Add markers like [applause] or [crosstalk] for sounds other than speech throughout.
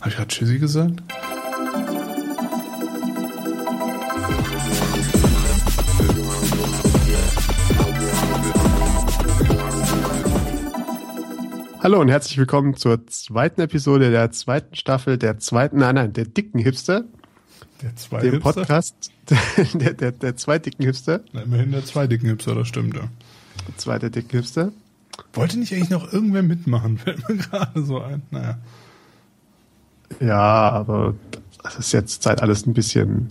Habe ich gerade Tschüssi gesagt? Hallo und herzlich willkommen zur zweiten Episode der zweiten Staffel der zweiten, nein, nein, der dicken Hipster. Der zwei dem Hipster? Podcast [laughs] der, der, der zwei dicken Hipster. Na, immerhin der zwei dicken Hipster, das stimmt ja. Der zweite dicke Hipster. Wollte nicht eigentlich noch irgendwer mitmachen? Fällt mir [laughs] gerade so ein. Naja. Ja, aber das ist jetzt Zeit alles ein bisschen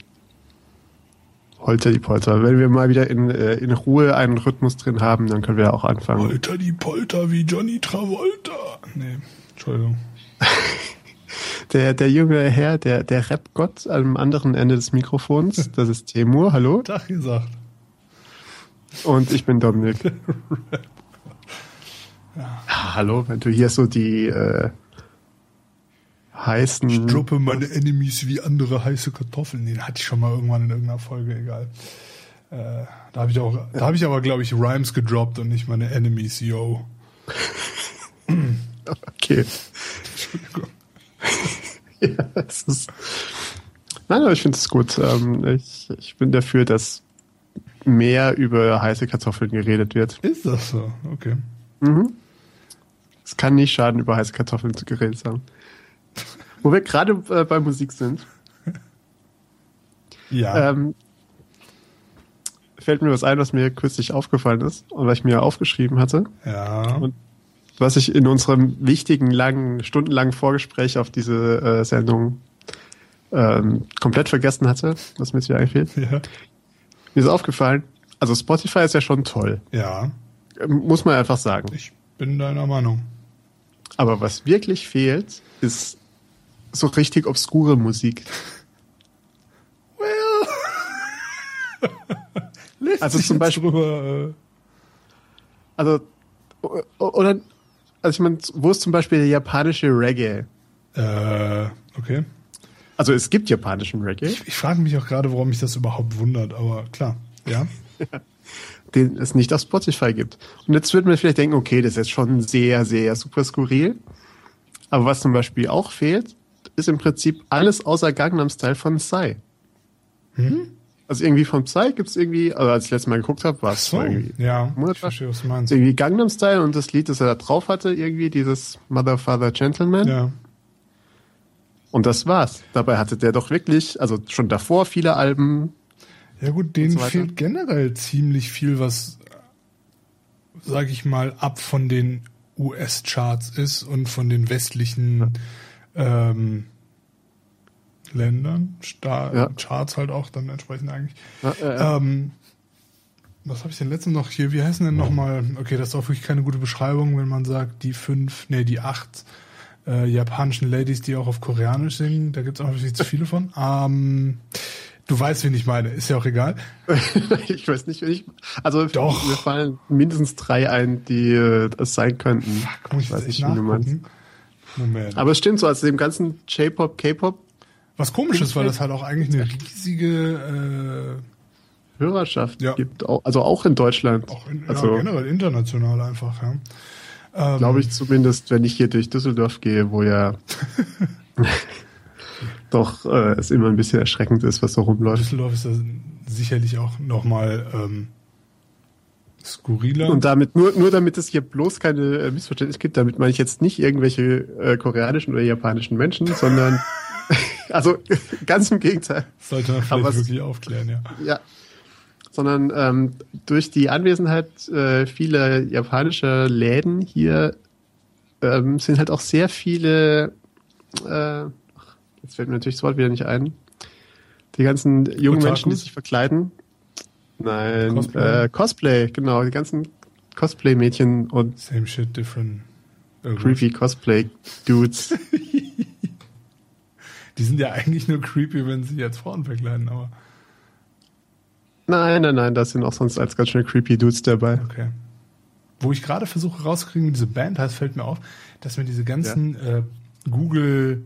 holter die Polter. Wenn wir mal wieder in, äh, in Ruhe einen Rhythmus drin haben, dann können wir auch anfangen. Holter die Polter wie Johnny Travolta. Nee, Entschuldigung. [laughs] Der, der junge Herr, der, der Rap-Gott am anderen Ende des Mikrofons, das ist Temur, hallo. [laughs] Tag gesagt. Und ich bin Dominik. ja, [laughs] hallo, wenn du hier so die äh, heißen. Ich droppe meine Enemies wie andere heiße Kartoffeln. Nee, hatte ich schon mal irgendwann in irgendeiner Folge, egal. Äh, da habe ich auch, da habe ich aber, glaube ich, Rhymes gedroppt und nicht meine Enemies, yo. Okay. Entschuldigung. [laughs] ja, es ist. Nein, aber ich finde es gut. Ähm, ich, ich bin dafür, dass mehr über heiße Kartoffeln geredet wird. Ist das so? Okay. Mhm. Es kann nicht schaden, über heiße Kartoffeln zu geredet haben. Wo wir gerade äh, bei Musik sind, [laughs] Ja. ähm, fällt mir was ein, was mir kürzlich aufgefallen ist und was ich mir aufgeschrieben hatte. ja. und- was ich in unserem wichtigen, langen, stundenlangen Vorgespräch auf diese äh, Sendung ähm, komplett vergessen hatte, was mir jetzt wieder einfällt. ja. Mir ist aufgefallen, also Spotify ist ja schon toll, Ja. ähm, muss man einfach sagen. Ich bin deiner Meinung. Aber was wirklich fehlt, ist so richtig obskure Musik. [laughs] Lässt Also zum Beispiel- drüber, Also, o- oder, also ich meine, wo ist zum Beispiel der japanische Reggae? äh, äh, okay. Also es gibt japanischen Reggae, Ich, ich frage mich auch gerade, warum mich das überhaupt wundert, aber klar. Ja. [laughs] den es nicht auf Spotify gibt. Und jetzt wird man vielleicht denken, okay, das ist jetzt schon sehr, sehr super skurril. Aber was zum Beispiel auch fehlt, ist im Prinzip alles außer Gangnam Style von Psy. Hm? Also irgendwie von Psy gibt es irgendwie, also als ich letztes Mal geguckt habe, war es So, irgendwie ja. Monat Ich verstehe, was du meinst. irgendwie Gangnam Style und das Lied, das er da drauf hatte, irgendwie dieses Mother, Father, Gentleman. Ja. Und das war's. Dabei hatte der doch wirklich, also schon davor viele Alben. Ja gut, denen so fehlt generell ziemlich viel, was, sag ich mal, ab von den US-Charts ist und von den westlichen ähm, Ländern, Sta Ja. Charts halt auch dann entsprechend eigentlich. Ja, äh, Ähm, was habe ich denn letztens noch hier? Wie heißen denn nochmal? Okay, das ist auch wirklich keine gute Beschreibung, wenn man sagt, die fünf, nee, die acht äh, japanischen Ladies, die auch auf Koreanisch singen. Da gibt es auch natürlich zu viele von. [laughs] Ähm, du weißt, wen ich meine. Ist ja auch egal. [laughs] ich weiß nicht, wenn ich. Also Doch. mir fallen mindestens drei ein, die äh, das sein könnten. Fuck, muss ich, weiß das nicht, wie du meinst. Moment. Aber es stimmt so, also dem ganzen J-Pop, K-Pop Was komisch ist, weil das halt auch eigentlich eine riesige, Hörerschaft Ja. gibt, also auch in Deutschland. äh, auch in, also ja, generell international einfach, ja. Ähm, glaube ich zumindest, wenn ich hier durch Düsseldorf gehe, wo ja [laughs] doch äh, es immer ein bisschen erschreckend ist, was so rumläuft. Düsseldorf ist da sicherlich auch nochmal ähm, skurriler. Und damit, nur, nur damit es hier bloß keine äh, Missverständnisse gibt, damit meine ich jetzt nicht irgendwelche äh, koreanischen oder japanischen Menschen, sondern [laughs] [laughs] also [laughs] ganz im Gegenteil. Sollte man Aber vielleicht es- wirklich aufklären, ja. Ja. Sondern ähm, durch die Anwesenheit äh, vieler japanischer Läden hier ähm, sind halt auch sehr viele, äh, jetzt fällt mir natürlich das Wort wieder nicht ein, die ganzen jungen Otakus? Menschen, die sich verkleiden. Nein, Cosplay? Äh, Cosplay, genau, die ganzen Cosplay-Mädchen und Same shit, different. Irgendwas. creepy Cosplay-Dudes. [laughs] Die sind ja eigentlich nur creepy, wenn sie jetzt Frauen verkleiden, aber nein, nein, nein, da sind auch sonst als ganz schön creepy Dudes dabei. okay. Wo ich gerade versuche rauszukriegen, wie diese Band heißt, fällt mir auf, dass mir diese ganzen äh, Google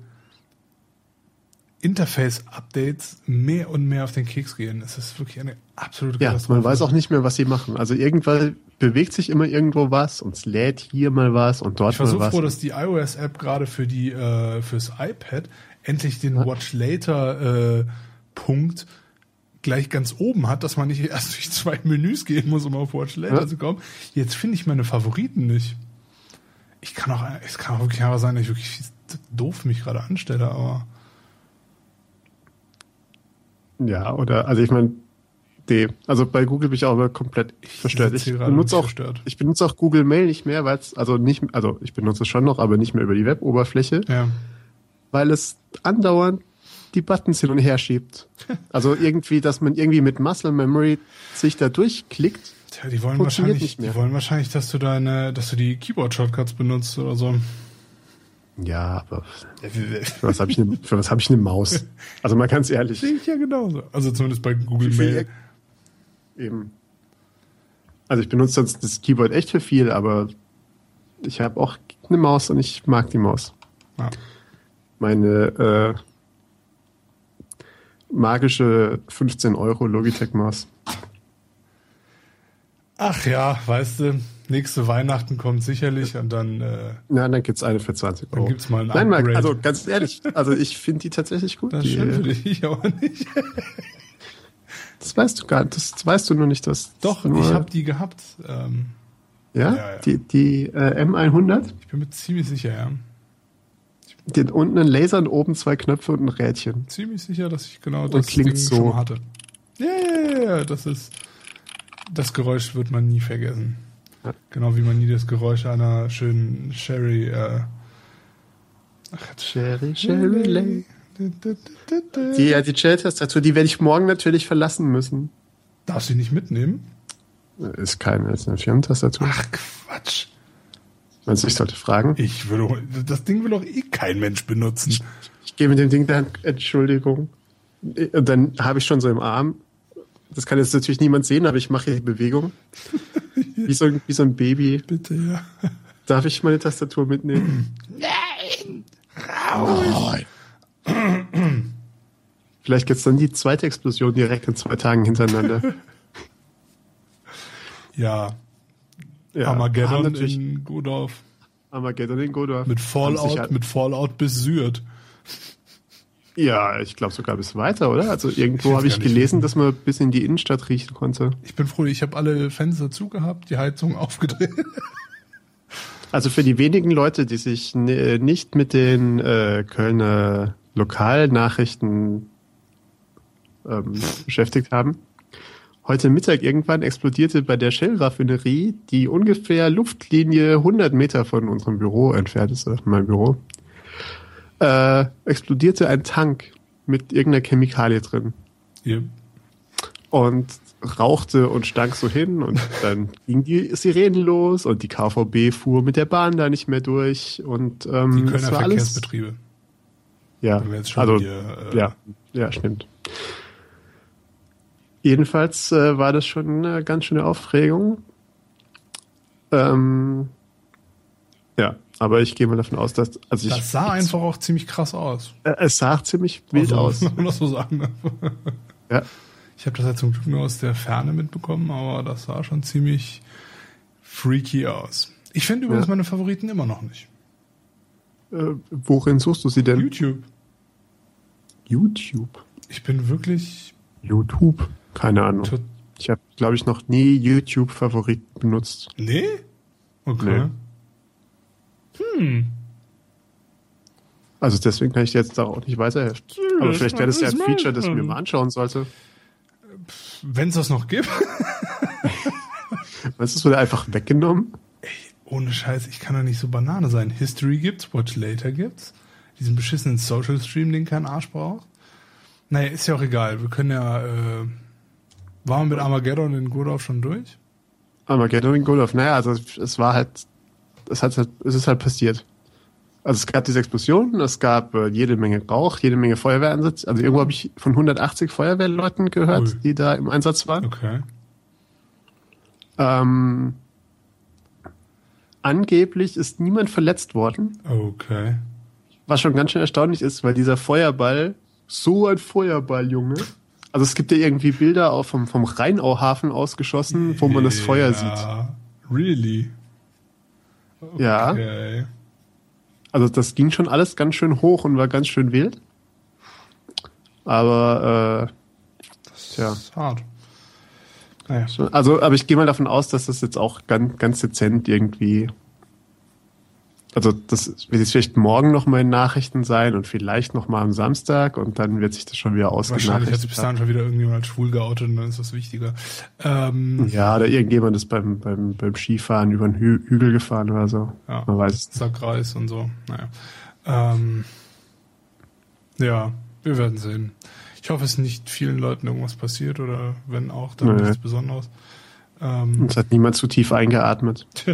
Interface-Updates mehr und mehr auf den Keks gehen. Es ist wirklich eine absolute Ja, Katastrophe. man weiß auch nicht mehr, was sie machen. Also irgendwann bewegt sich immer irgendwo was und es lädt hier mal was und dort Ich war mal so was. froh, dass die iOS-App gerade für die äh, fürs iPad endlich den Ja. Watch Later äh, gleich ganz oben hat, dass man nicht [laughs] erst durch zwei Menüs gehen muss, um auf Watch Later Ja. zu kommen. Jetzt finde ich meine Favoriten nicht. Ich kann auch, es kann auch wirklich einfach sein, dass ich wirklich doof mich gerade anstelle, aber Ja, oder, also ich meine, also bei Google bin ich auch immer komplett verstört. Ich benutze auch, verstört. ich benutze auch Google Mail nicht mehr, weil es, also nicht, also ich benutze es schon noch, aber nicht mehr über die Web-Oberfläche, ja. weil es andauernd die Buttons hin und her schiebt. [laughs] Also irgendwie, dass man irgendwie mit Muscle Memory sich da durchklickt. Tja, die wollen wahrscheinlich, die wollen wahrscheinlich, dass du deine, dass du die Keyboard-Shortcuts benutzt oder so. Ja, aber für was habe ich für was habe ich eine Maus? Also mal ganz ehrlich, Sehe ich ja genauso. Also zumindest bei Google Mail. eben. Also ich benutze sonst das Keyboard echt für viel, aber ich habe auch eine Maus und ich mag die Maus. Ja. Meine äh, magische 15 Euro Logitech Maus. Ach ja, weißt du, nächste Weihnachten kommt sicherlich und dann, äh, Ja, dann gibt's eine für 20 Euro. dann gibt's mal ein Nein, Marc, Upgrade. also ganz ehrlich, also ich finde die tatsächlich gut. das schön für dich, ich aber nicht. [laughs] Das weißt du gar nicht, das weißt du nur nicht. Das Doch, nur, ich habe die gehabt. Ähm, ja, ja, ja. die, die äh, M100, ich bin mir ziemlich sicher, ja. hat unten einen Laser und oben zwei Knöpfe und ein Rädchen. Ziemlich sicher, dass ich genau das klingt Ding so. schon hatte. Ja, ja, ja, ja, das ist, das Geräusch wird man nie vergessen. Ja. Genau wie man nie das Geräusch einer schönen Sherry, äh, ach, Sherry, Sherry Lane. Die, ja, die Shell-Tastatur, die werde ich morgen natürlich verlassen müssen. Darfst du die nicht mitnehmen? Ist keine, ist eine Firmentastatur. Ach, Quatsch. Also ich sollte fragen. Ich doch, das Ding will doch eh kein Mensch benutzen. Ich gehe mit dem Ding dann, Entschuldigung. Und dann habe ich schon so im Arm, das kann jetzt natürlich niemand sehen, aber ich mache hier die Bewegung. [laughs] Wie so, ein- wie so ein Baby. Bitte, ja. [laughs] Darf ich meine Tastatur mitnehmen? Vielleicht gibt's dann die zweite Explosion direkt in zwei Tagen hintereinander. [laughs] Ja, Ja, Armageddon natürlich in Godorf. Armageddon in Godorf. Mit Fallout, mit Fallout bis. Ja, ich glaube sogar bis weiter, oder? Also irgendwo habe ich gelesen, dass man bis in die Innenstadt riechen konnte. Ich bin froh, ich habe alle Fenster zugehabt, die Heizung [laughs] aufgedreht. Also für die wenigen Leute, die sich äh, nicht mit den äh, Kölner Lokalnachrichten ähm, beschäftigt haben. Heute Mittag irgendwann explodierte bei der Shell-Raffinerie, die ungefähr Luftlinie 100 Meter von unserem Büro entfernt ist, mein Büro, äh, explodierte ein Tank mit irgendeiner Chemikalie drin. Ihr- und rauchte und stank so hin und [laughs] dann ging die Sirenen los und die KVB fuhr mit der Bahn da nicht mehr durch und ähm, Die das Kölner war alles Verkehrsbetriebe. ja jetzt schon also hier, äh, ja ja stimmt. Jedenfalls äh, war das schon eine ganz schöne Aufregung. Ähm, ja aber ich gehe mal davon aus dass also ich Das sah einfach auch ziemlich krass aus. äh, es sah ziemlich wild also, aus [laughs] Muss man das so sagen. ja Ich habe das ja zum Glück nur aus der Ferne mitbekommen, aber das sah schon ziemlich freaky aus. Ich finde übrigens Ja. meine Favoriten immer noch nicht. äh, worin suchst du sie denn YouTube. YouTube Ich bin wirklich YouTube keine Ahnung. Ich habe, glaube ich, noch nie YouTube-Favorit benutzt. Nee? Okay. Hm. Also deswegen kann ich dir jetzt da auch nicht weiterhelfen. Aber vielleicht wäre das ja ein Feature, das ich mir mal anschauen sollte. Wenn es das noch gibt. Weißt du, es wurde einfach weggenommen. Ohne Scheiß, ich kann doch nicht so Banane sein. History gibt's, Watch Later gibt's. Diesen beschissenen Social Stream, den kein Arsch braucht. Naja, ist ja auch egal. Wir können ja, äh, waren wir mit Armageddon in Godorf schon durch? Armageddon in Golf. Naja, also es war halt, es hat halt, es ist halt passiert. Also es gab diese Explosion, es gab äh, jede Menge Rauch, jede Menge Feuerwehreinsatz. Also irgendwo habe ich von 180 Feuerwehrleuten gehört, Ui. die da im Einsatz waren. Okay. Ähm, angeblich ist niemand verletzt worden. Okay. Was schon ganz schön erstaunlich ist, weil dieser Feuerball, so ein Feuerball, Junge. Also es gibt ja irgendwie Bilder auch vom, vom Rheinauhafen ausgeschossen, wo man das Feuer sieht. Ja. Really? Ja. Okay. Also das ging schon alles ganz schön hoch und war ganz schön wild. Aber äh, tja. Das ist hart. Naja. Also, aber ich gehe mal davon aus, dass das jetzt auch ganz, ganz dezent irgendwie. Also das wird jetzt vielleicht morgen noch mal in Nachrichten sein und vielleicht noch mal am Samstag und dann wird sich das schon wieder Wahrscheinlich hat sich bis dahin ausgenachrichtet. schon wieder irgendjemand schwul geoutet und dann ist das wichtiger. Ähm, Ja, oder irgendjemand ist beim, beim, beim Skifahren über einen Hü Hügel gefahren oder so. Ja. Man weiß es. Sackreis und so. Naja. Ähm, ja, wir werden sehen. Ich hoffe, es ist nicht vielen Leuten irgendwas passiert oder wenn auch, dann Nee. nichts Besonderes. Ähm, Es hat niemand zu tief eingeatmet. [laughs]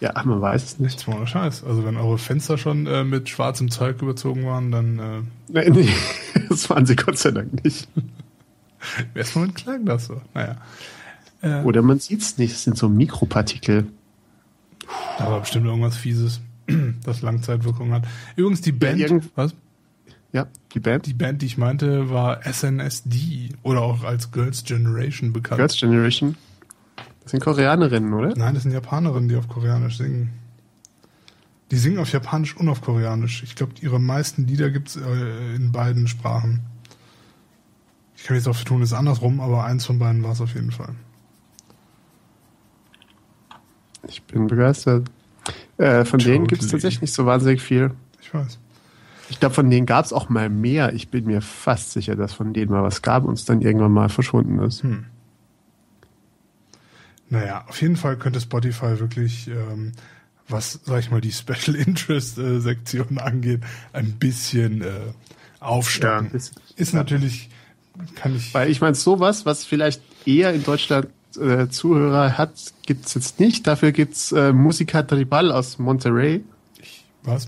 Ja, man weiß es nicht. nichts mal Scheiß. Also wenn eure Fenster schon äh, mit schwarzem Zeug überzogen waren, dann äh, Nee, nee, [laughs] das waren sie Gott sei Dank nicht. [laughs] erst mal klang das so. Naja. Äh, Oder man sieht es nicht, es sind so Mikropartikel. Da war bestimmt irgendwas Fieses, [clears throat] das Langzeitwirkung hat. Übrigens, die Band, irgend- was? Ja, die Band. Die Band, die ich meinte, war SNSD oder auch als Girls Generation bekannt. Girls Generation. Das sind Koreanerinnen, oder? Nein, das sind Japanerinnen, die auf Koreanisch singen. Die singen auf Japanisch und auf Koreanisch. Ich glaube, ihre meisten Lieder gibt's äh, in beiden Sprachen. Ich kann jetzt auch tun, es ist andersrum, aber eins von beiden war es auf jeden Fall. Ich bin begeistert. Äh, von denen gibt es tatsächlich nicht so wahnsinnig viel. Ich weiß. Ich glaube, von denen gab es auch mal mehr. Ich bin mir fast sicher, dass von denen mal was gab und es dann irgendwann mal verschwunden ist. Hm. Naja, auf jeden Fall könnte Spotify wirklich, ähm, was, sag ich mal, die Special [laughs] Interest äh, Sektion angeht, ein bisschen äh, aufstocken. Ja, bisschen. Ist natürlich, kann ich. Weil ich meine, sowas, was vielleicht eher in Deutschland äh, Zuhörer hat, gibt es jetzt nicht. Dafür gibt es äh, Musica Tribal aus Monterrey. was?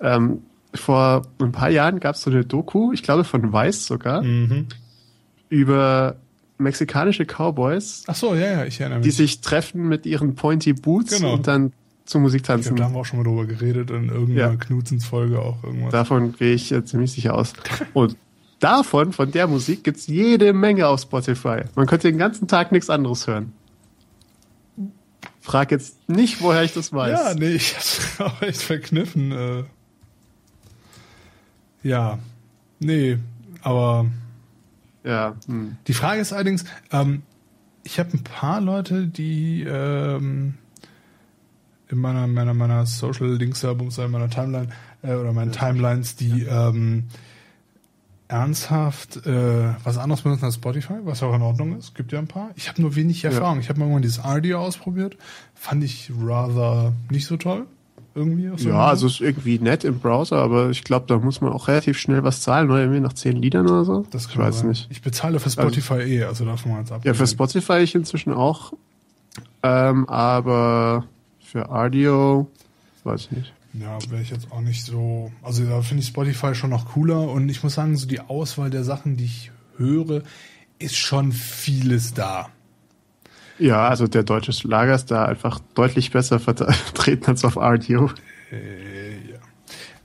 Ähm, vor ein paar Jahren gab es so eine Doku, ich glaube von Vice sogar, Mhm. über mexikanische Cowboys, Ach so, ja, ja, ich erinnere die mich. sich treffen mit ihren Pointy Boots Genau. und dann zur Musik tanzen. da haben wir auch schon mal drüber geredet, in irgendeiner Ja. Knutzens-Folge auch irgendwas. Davon gehe ich äh, ziemlich sicher aus. Und davon, von der Musik, gibt's jede Menge auf Spotify. Man könnte den ganzen Tag nichts anderes hören. Frag jetzt nicht, woher ich das weiß. Ja, nee, ich hab's [laughs] auch echt verkniffen. Äh. Ja, nee, aber Ja, hm. die Frage ist allerdings, ähm, ich habe ein paar Leute, die ähm, in meiner meiner meiner Social Links Albums, in meiner Timeline äh, oder meinen Timelines, die ähm, ernsthaft äh, was anderes benutzen als Spotify, was auch in Ordnung ist. Gibt ja ein paar. Ich habe nur wenig Erfahrung. Ich habe mal irgendwann dieses Audio ausprobiert, fand ich rather nicht so toll irgendwie. aus ja, also ist irgendwie nett im Browser, aber ich glaube, da muss man auch relativ schnell was zahlen, oder irgendwie nach zehn Liedern oder so. Das ich weiß sein. nicht. Ich bezahle für Spotify eh, also davon mal jetzt ab. Ja, für Spotify ich inzwischen auch. Ähm, aber für Audio weiß ich nicht. Ja, wäre ich jetzt auch nicht so. Also da finde ich Spotify schon noch cooler und ich muss sagen, so die Auswahl der Sachen, die ich höre, ist schon vieles da. Ja, also der deutsche Schlager ist da einfach deutlich besser vertreten als auf Audio. Äh, ja.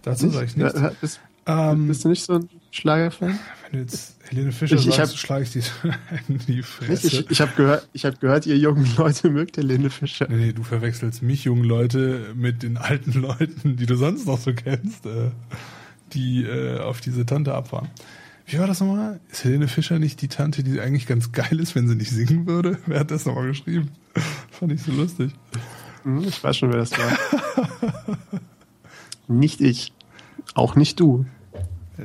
Dazu sage ich nichts. Ja, bist, Ähm, bist du nicht so ein Schlagerfan? wenn du jetzt Helene Fischer Ich- ich sagst, schlage ich die [laughs] in die? Fresse. Ich, ich habe gehört, ich hab gehört, ihr jungen Leute mögt Helene Fischer. Nee, nee, du verwechselst mich, jungen Leute, mit den alten Leuten, die du sonst noch so kennst, äh, die äh, auf diese Tante abfahren. Wie war das nochmal? Ist Helene Fischer nicht die Tante, die eigentlich ganz geil ist, wenn sie nicht singen würde? [laughs] Wer hat das nochmal geschrieben? [laughs] Fand ich so lustig. Hm, ich weiß schon, wer das war. [laughs] nicht ich. Auch nicht du.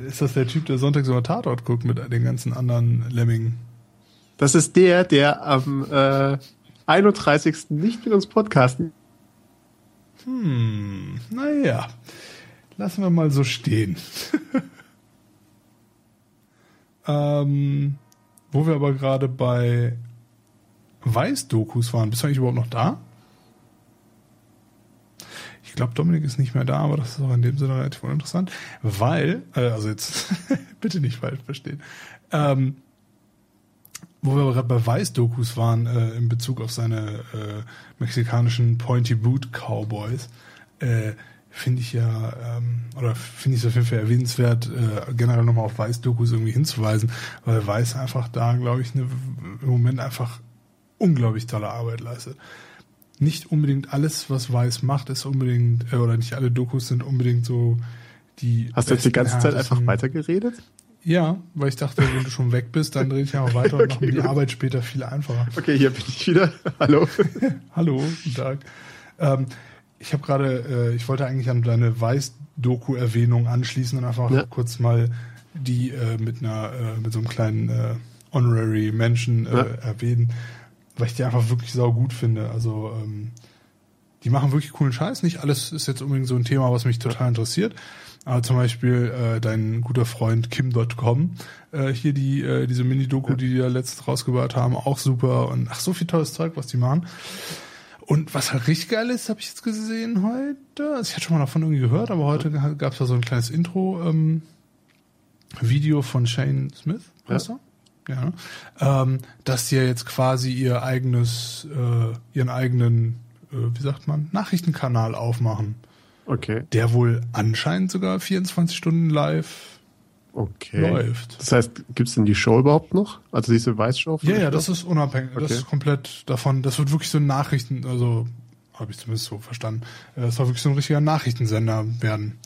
Ist das der Typ, der sonntags über Tatort guckt mit den ganzen anderen Lemmingen? Das ist der, der am äh, 31. nicht mit uns podcasten. Hm, naja. Lassen wir mal so stehen. Ähm, wo wir aber gerade bei Weiß-Dokus waren. Bist du eigentlich überhaupt noch da? Ich glaube, Dominik ist nicht mehr da, aber das ist auch in dem Sinne relativ uninteressant, weil, äh, also jetzt [laughs] bitte nicht falsch verstehen, ähm, wo wir aber gerade bei Weiß-Dokus waren, äh, in Bezug auf seine äh, mexikanischen Pointy Boot Cowboys, äh, finde ich ja, ähm, oder finde ich es auf jeden Fall erwähnenswert, äh, generell nochmal auf Weiß-Dokus irgendwie hinzuweisen, weil Weiß einfach da, glaube ich, ne, im Moment einfach unglaublich tolle Arbeit leistet. Nicht unbedingt alles, was Weiß macht, ist unbedingt, äh, oder nicht alle Dokus sind unbedingt so die. Hast du jetzt die ganze Zeit einfach weitergeredet? Ja, weil ich dachte, wenn du schon weg bist, dann rede ich einfach weiter und [laughs] mache mir die Arbeit später viel einfacher. Okay, hier bin ich wieder. [laughs] Hallo. [laughs] Hallo, guten Tag. Ähm, ich habe gerade, äh, ich wollte eigentlich an deine Weiß-Doku-Erwähnung anschließen und einfach ja. kurz mal die äh, mit einer, äh, mit so einem kleinen äh, Honorary Mention äh, ja. erwähnen, weil ich die einfach wirklich sau gut finde. Also ähm, die machen wirklich coolen Scheiß. Nicht alles ist jetzt unbedingt so ein Thema, was mich total interessiert. Aber zum Beispiel äh, dein guter Freund Kim.com, äh, hier die äh, diese Mini-Doku, die die da letztens rausgebracht haben, auch super und ach so viel tolles Zeug, was die machen. Und was halt richtig geil ist, habe ich jetzt gesehen heute. Also ich hatte schon mal davon irgendwie gehört, aber heute gab es da so ein kleines Intro ähm, Video von Shane Smith, heißt ja. er? Ja. Ähm, dass die ja jetzt quasi ihr eigenes, äh, ihren eigenen, äh, wie sagt man, Nachrichtenkanal aufmachen. Okay. Der wohl anscheinend sogar 24 Stunden live okay. läuft. Das heißt, gibt's denn die Show überhaupt noch? Also diese Weiß-Show? Ja, ja, das ist unabhängig. Okay. Das ist komplett davon. Das wird wirklich so ein Nachrichten, also habe ich zumindest so verstanden. Äh, das soll wirklich so ein richtiger Nachrichtensender werden.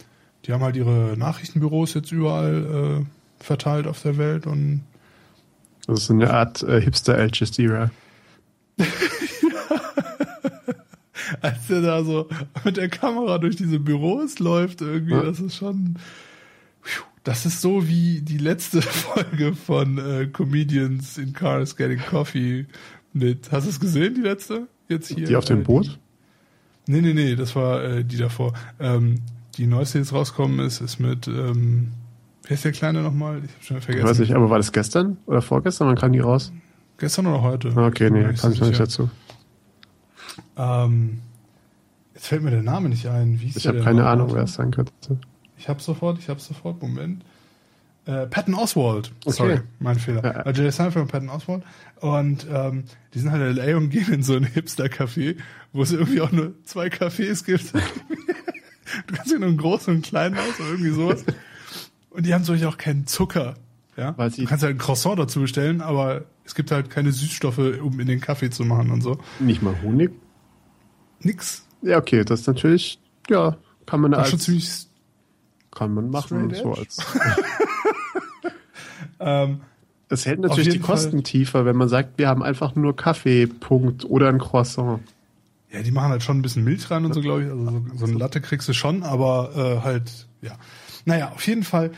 Die haben halt ihre Nachrichtenbüros jetzt überall äh, verteilt auf der Welt und das ist eine Art äh, Hipster Al Jazeera. [laughs] Als er da so mit der Kamera durch diese Büros läuft, irgendwie, ja. das ist schon. Das ist so wie die letzte [laughs] Folge von äh, Comedians in Cars Getting Coffee mit. Hast du es gesehen, die letzte? Jetzt hier. Die auf dem äh, Boot? Nee, nee, nee, das war äh, die davor. Ähm, die neueste, die jetzt rauskommen ist, ist mit, ähm, wer ist der Kleine nochmal? Ich hab schon vergessen. Weiß nicht, aber war das gestern oder vorgestern? Wann kam die raus? Gestern oder heute? Okay, nee, kann ich noch nicht dazu. Ähm, jetzt fällt mir der Name nicht ein. Ich habe keine Ahnung, wer es sein könnte. Ich habe sofort, ich habe sofort, Moment. Äh, Patton Oswald. Okay. Sorry, mein Fehler. Ja. Äh, Jerry Seinfeld und Patton Oswald. Und ähm, die sind halt in L.A. und [laughs] gehen in so ein Hipster-Café, wo es irgendwie auch nur zwei Cafés gibt. [laughs] du kannst ja nur einen großen und einen kleinen aus oder irgendwie sowas. Und die haben Beispiel auch keinen Zucker. Ja? Weil du kannst halt ein Croissant dazu bestellen, aber es gibt halt keine Süßstoffe, um in den Kaffee zu machen und so. Nicht mal Honig? Nix. Ja, okay, das ist natürlich, ja, kann man als... Schon ziemlich kann man machen. So als [laughs] ähm, es hält natürlich die Kosten Fall. tiefer, wenn man sagt, wir haben einfach nur Kaffee, Punkt, oder ein Croissant. Ja, die machen halt schon ein bisschen Milch rein und so, glaube ich. Also so, so eine Latte kriegst du schon, aber äh, halt, ja. Naja, auf jeden Fall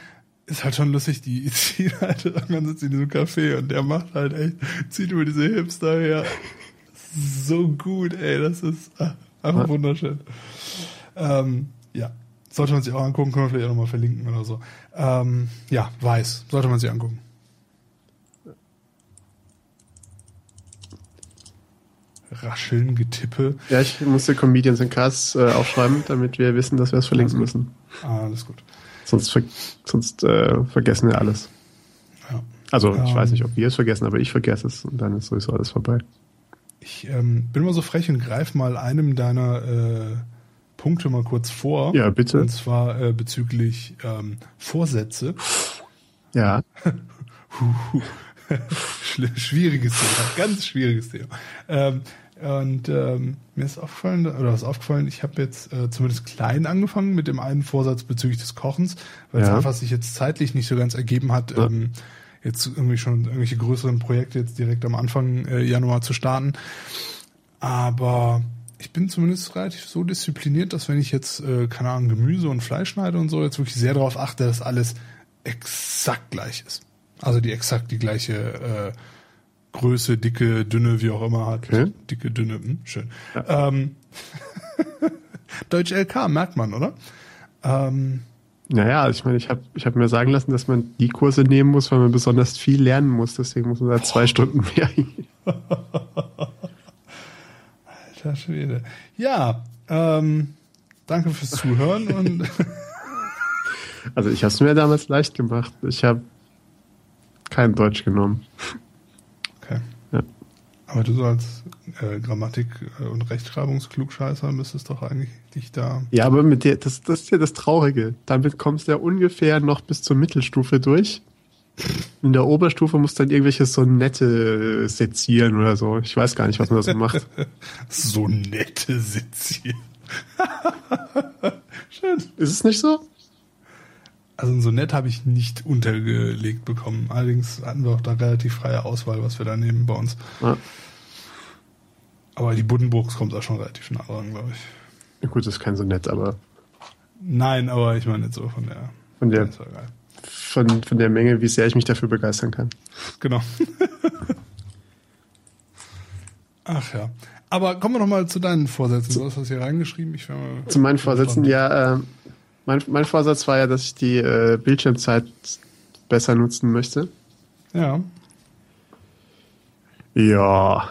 ist halt schon lustig, die [laughs] ziehen halt irgendwann sitzt in diesem Café und der macht halt echt, zieht über diese Hipster her. So gut, ey, das ist ah, einfach wunderschön. Ähm, ja, sollte man sich auch angucken, können wir vielleicht auch nochmal verlinken oder so. Ähm, ja, weiß. Sollte man sich angucken. Rascheln, Getippe. Ja, ich musste Comedians in Cars äh, aufschreiben, damit wir wissen, dass wir es verlinken müssen. Alles gut. Sonst, ver sonst äh, vergessen wir alles. Ja. Also ich ähm, weiß nicht, ob wir es vergessen, aber ich vergesse es und dann ist sowieso alles vorbei. Ich ähm, bin mal so frech und greife mal einem deiner äh, Punkte mal kurz vor. Ja, bitte. Und zwar äh, bezüglich ähm, Vorsätze. Ja. [laughs] schwieriges Thema, ganz schwieriges Thema. Ähm, und ähm, mir ist aufgefallen, oder was aufgefallen, ich habe jetzt äh, zumindest klein angefangen mit dem einen Vorsatz bezüglich des Kochens, weil ja. es einfach sich jetzt zeitlich nicht so ganz ergeben hat, ja. ähm, jetzt irgendwie schon irgendwelche größeren Projekte jetzt direkt am Anfang äh, Januar zu starten. Aber ich bin zumindest relativ so diszipliniert, dass wenn ich jetzt, äh, keine Ahnung, Gemüse und Fleisch schneide und so, jetzt wirklich sehr darauf achte, dass alles exakt gleich ist. Also die exakt die gleiche äh, Größe, dicke, dünne, wie auch immer hat. Okay. Dicke, dünne, hm, schön. Ja. Ähm, [laughs] Deutsch LK merkt man, oder? Ähm, naja, ich meine, ich habe ich hab mir sagen lassen, dass man die Kurse nehmen muss, weil man besonders viel lernen muss. Deswegen muss man da zwei Stunden mehr. [laughs] Alter Schwede. Ja, ähm, danke fürs Zuhören und [laughs] also ich habe es mir damals leicht gemacht. Ich habe kein Deutsch genommen. Okay. Ja. Aber du so als äh, Grammatik- äh, und Rechtschreibungsklugscheißer müsstest doch eigentlich dich da. Ja, aber mit der, das, das ist ja das Traurige. Damit kommst du ja ungefähr noch bis zur Mittelstufe durch. In der Oberstufe muss dann irgendwelche Sonette sezieren oder so. Ich weiß gar nicht, was man da so macht. [laughs] Sonette sezieren. [laughs] Schön. Ist es nicht so? Also ein Sonett habe ich nicht untergelegt bekommen. Allerdings hatten wir auch da relativ freie Auswahl, was wir da nehmen bei uns. Ja. Aber die Buddenbrooks kommt auch schon relativ nah dran, glaube ich. Ja, gut, das ist kein Sonett, aber. Nein, aber ich meine jetzt so von der. Von der. Von, von der Menge, wie sehr ich mich dafür begeistern kann. Genau. [laughs] Ach ja. Aber kommen wir noch mal zu deinen Vorsätzen. Du hast das hier reingeschrieben. Ich zu meinen Vorsätzen, ja. Äh, mein, mein Vorsatz war ja, dass ich die äh, Bildschirmzeit besser nutzen möchte. Ja. Ja.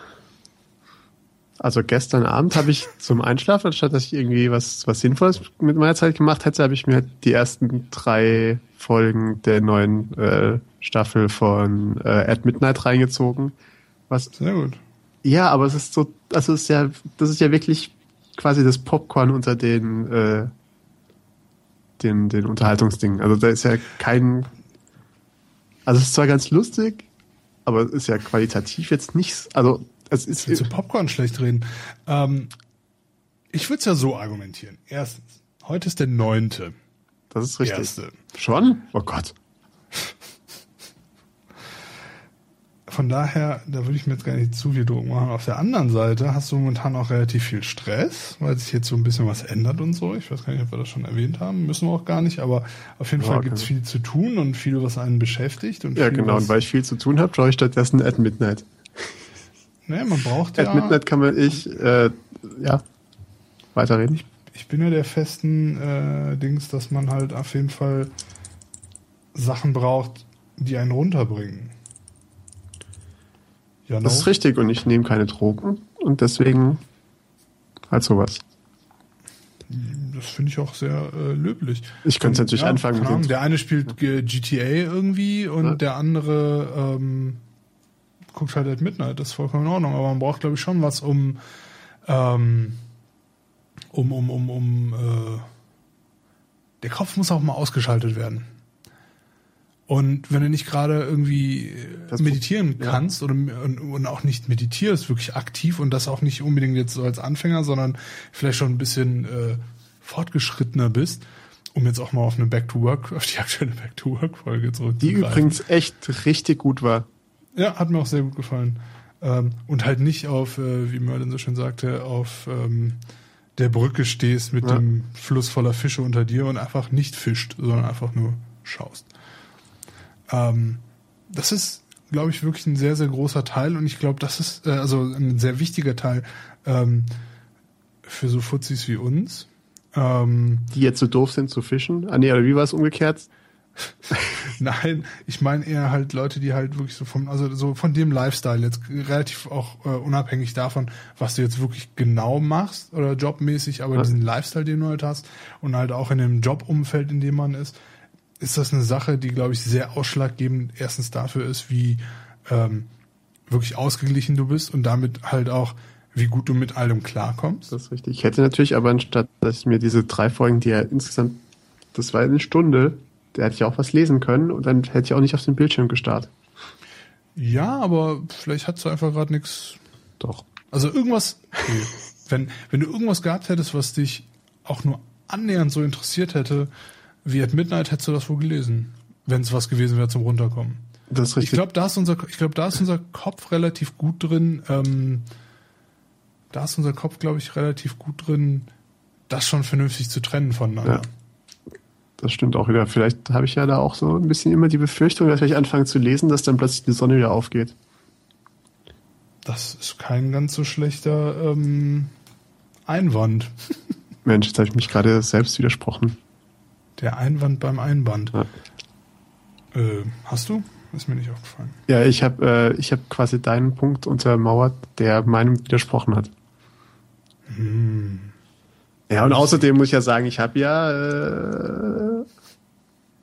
Also gestern Abend habe ich zum Einschlafen, anstatt dass ich irgendwie was, was Sinnvolles mit meiner Zeit gemacht hätte, habe ich mir die ersten drei Folgen der neuen äh, Staffel von äh, At Midnight reingezogen. Was, Sehr gut. Ja, aber es ist so, also es ist ja, das ist ja wirklich quasi das Popcorn unter den äh, den, den Unterhaltungsdingen. Also da ist ja kein. Also es ist zwar ganz lustig, aber es ist ja qualitativ jetzt nichts. Also es ist. Zu Popcorn schlecht reden. Ähm, ich würde es ja so argumentieren. Erstens, heute ist der neunte. Das ist richtig. Erste. Schon? Oh Gott. Von daher, da würde ich mir jetzt gar nicht zu viel Druck machen. Auf der anderen Seite hast du momentan auch relativ viel Stress, weil sich jetzt so ein bisschen was ändert und so. Ich weiß gar nicht, ob wir das schon erwähnt haben. Müssen wir auch gar nicht, aber auf jeden ja, Fall gibt es viel zu tun und viel, was einen beschäftigt. Und ja, genau. Und weil ich viel zu tun habe, schaue ich stattdessen At Midnight. Nee, man braucht ja. At Midnight kann man ich, äh, ja, weiterreden. Ich, ich bin ja der festen äh, Dings, dass man halt auf jeden Fall Sachen braucht, die einen runterbringen. Ja, no. Das ist richtig und ich nehme keine Drogen und deswegen halt sowas. Das finde ich auch sehr äh, löblich. Ich könnte natürlich ja, anfangen. Ahnung, der eine spielt. GTA irgendwie und ja. der andere ähm, guckt halt at Midnight. Das ist vollkommen in Ordnung. Aber man braucht, glaube ich, schon was, um ähm, um, um, um, um äh, der Kopf muss auch mal ausgeschaltet werden. Und wenn du nicht gerade irgendwie das meditieren kannst ja. oder und, und, auch nicht meditierst, wirklich aktiv und das auch nicht unbedingt jetzt so als Anfänger, sondern vielleicht schon ein bisschen äh, fortgeschrittener bist, um jetzt auch mal auf eine Back to Work, auf die aktuelle Back to Work Folge zurückzugreifen. Die übrigens echt richtig gut war. Ja, hat mir auch sehr gut gefallen. Ähm, und halt nicht auf, äh, wie Merlin so schön sagte, auf ähm, der Brücke stehst mit ja. dem Fluss voller Fische unter dir und einfach nicht fischt, sondern einfach nur schaust. Ähm, das ist, glaube ich, wirklich ein sehr, sehr großer Teil und ich glaube, das ist äh, also ein sehr wichtiger Teil ähm, für so Fuzis wie uns. Ähm, Die jetzt so doof sind zu fischen? Ah nee, oder wie war es umgekehrt? [laughs] Nein, ich meine eher halt Leute, die halt wirklich so vom, also so von dem Lifestyle jetzt relativ auch äh, unabhängig davon, was du jetzt wirklich genau machst oder jobmäßig, aber ja. diesen Lifestyle, den du halt hast und halt auch in dem Jobumfeld, in dem man ist, ist das eine Sache, die, glaube ich, sehr ausschlaggebend erstens dafür ist, wie ähm, wirklich ausgeglichen du bist und damit halt auch, wie gut du mit allem klarkommst. Das ist richtig. Ich hätte natürlich aber anstatt, dass ich mir diese drei Folgen, die ja insgesamt, das war eine Stunde, da hätte ich auch was lesen können und dann hätte ich auch nicht auf den Bildschirm gestartet. Ja, aber vielleicht hast du einfach gerade nichts. Doch. Also irgendwas, [laughs] wenn, wenn du irgendwas gehabt hättest, was dich auch nur annähernd so interessiert hätte, wie at Midnight hättest du das wohl gelesen, wenn es was gewesen wäre zum Runterkommen. Das ist richtig. Ich glaube, da ist unser, ich glaube, da ist unser Kopf relativ gut drin. Ähm, da ist unser Kopf, glaube ich, relativ gut drin, das schon vernünftig zu trennen voneinander. Ja. Das stimmt auch wieder. Vielleicht habe ich ja da auch so ein bisschen immer die Befürchtung, dass wenn ich anfange zu lesen, dass dann plötzlich die Sonne wieder aufgeht. Das ist kein ganz so schlechter ähm, Einwand. [laughs] Mensch, jetzt habe ich mich gerade selbst widersprochen. Der Einwand beim Einband. Ja. Äh, hast du? Ist mir nicht aufgefallen. Ja, ich habe äh, hab quasi deinen Punkt untermauert, der meinem widersprochen hat. Hm. Ja, und außerdem muss ich ja sagen, ich habe ja, äh,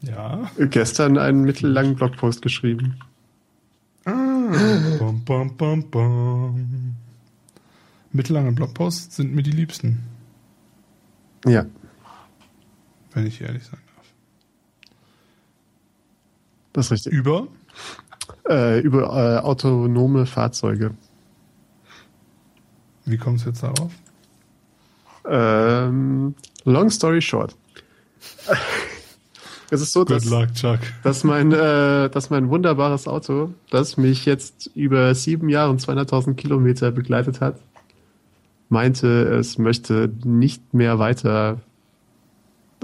ja gestern einen mittellangen Blogpost geschrieben. Ah, bum, bum, bum, bum. Mittellange Blogposts sind mir die liebsten. Ja wenn ich ehrlich sein darf. Das ist richtig. Über? Äh, über äh, autonome Fahrzeuge. Wie kommst du jetzt darauf? Ähm, long story short. [laughs] es ist so, Good dass, luck, Chuck. dass, mein, äh, dass mein wunderbares Auto, das mich jetzt über sieben Jahre und 200.000 Kilometer begleitet hat, meinte, es möchte nicht mehr weiter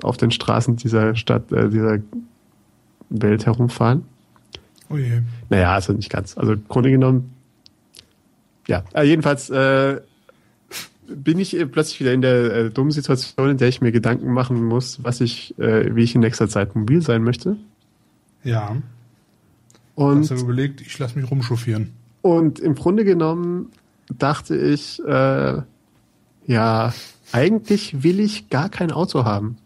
auf den Straßen dieser Stadt, äh, dieser Welt herumfahren. Oh je. Naja, also nicht ganz. Also im Grunde genommen, ja. Äh, jedenfalls äh, bin ich plötzlich wieder in der äh, dummen Situation, in der ich mir Gedanken machen muss, was ich, äh, wie ich in nächster Zeit mobil sein möchte. Ja. Und, Hast du überlegt, ich lasse mich rumchauffieren. und im Grunde genommen dachte ich, äh, ja, eigentlich will ich gar kein Auto haben.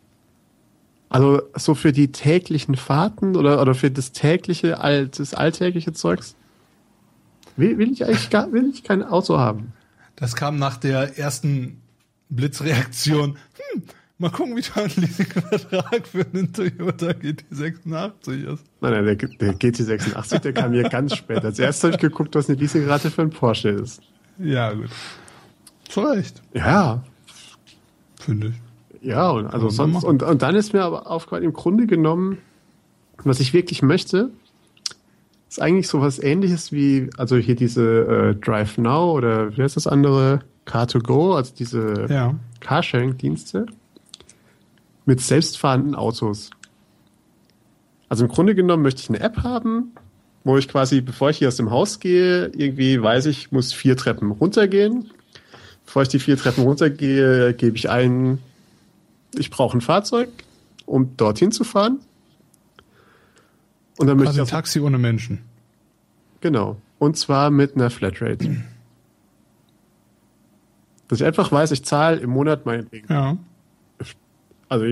Also so für die täglichen Fahrten oder, oder für das tägliche, das alltägliche Zeugs will, will ich eigentlich gar, will ich kein Auto haben. Das kam nach der ersten Blitzreaktion. Hm, mal gucken, wie teuer ein Leasingvertrag für einen Toyota GT86 ist. Nein, nein, der, der GT86, der kam hier ganz spät. Als erstes habe ich geguckt, was eine Leasingrate für einen Porsche ist. Ja, gut. Zu Recht, Ja, finde ich. ja, und also sonst, und, und dann ist mir aber aufgefallen, im Grunde genommen, was ich wirklich möchte, ist eigentlich sowas ähnliches wie, also hier diese äh, Drive Now oder wie heißt das andere? Car2Go, also diese Ja. Carsharing-Dienste mit selbstfahrenden Autos. Also im Grunde genommen möchte ich eine App haben, wo ich quasi, bevor ich hier aus dem Haus gehe, irgendwie weiß ich, ich muss vier Treppen runtergehen. Bevor ich die vier Treppen runtergehe, gebe ich ein, ich brauche ein Fahrzeug, um dorthin zu fahren. Und dann möchte Quasi ich ein auch, Taxi ohne Menschen. genau. Und zwar mit einer Flatrate. Dass ich einfach weiß, ich zahle im Monat meinetwegen Ja. also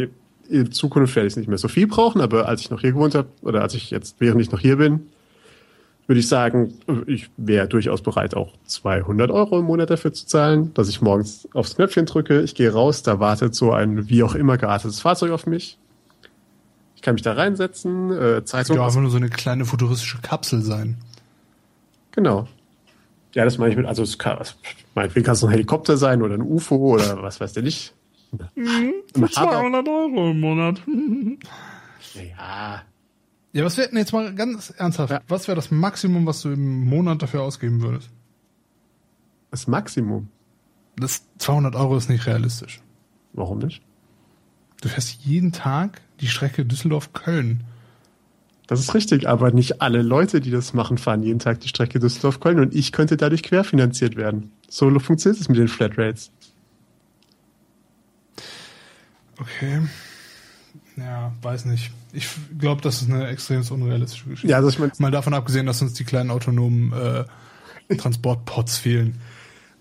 in Zukunft werde ich es nicht mehr so viel brauchen, aber als ich noch hier gewohnt habe, oder als ich jetzt, während ich noch hier bin, würde ich sagen, ich wäre durchaus bereit, auch 200 Euro im Monat dafür zu zahlen, dass ich morgens aufs Knöpfchen drücke, ich gehe raus, da wartet so ein wie auch immer geartetes Fahrzeug auf mich. Ich kann mich da reinsetzen, äh, Zeitung. Soll einfach nur so eine kleine futuristische Kapsel sein. Genau. Ja, das meine ich mit, also es kann, es- meinetwegen kann es ein Helikopter sein oder ein UFO oder was weiß der nicht. [laughs] Ein Hover- Euro im Monat. Ja, Ja, was wäre jetzt mal ganz ernsthaft? Ja. Was wäre das Maximum, was du im Monat dafür ausgeben würdest? das Maximum. Das 200 Euro ist nicht realistisch. Warum nicht? Du fährst jeden Tag die Strecke Düsseldorf-Köln. Das ist richtig, aber nicht alle Leute, die das machen, fahren jeden Tag die Strecke Düsseldorf-Köln und ich könnte dadurch querfinanziert werden. So funktioniert es mit den Flatrates. Okay. Ja, weiß nicht. Ich glaube, das ist eine extrem unrealistische Geschichte. Ja, also ich meine, Mal davon abgesehen, dass uns die kleinen autonomen äh, [laughs] Transportpots fehlen,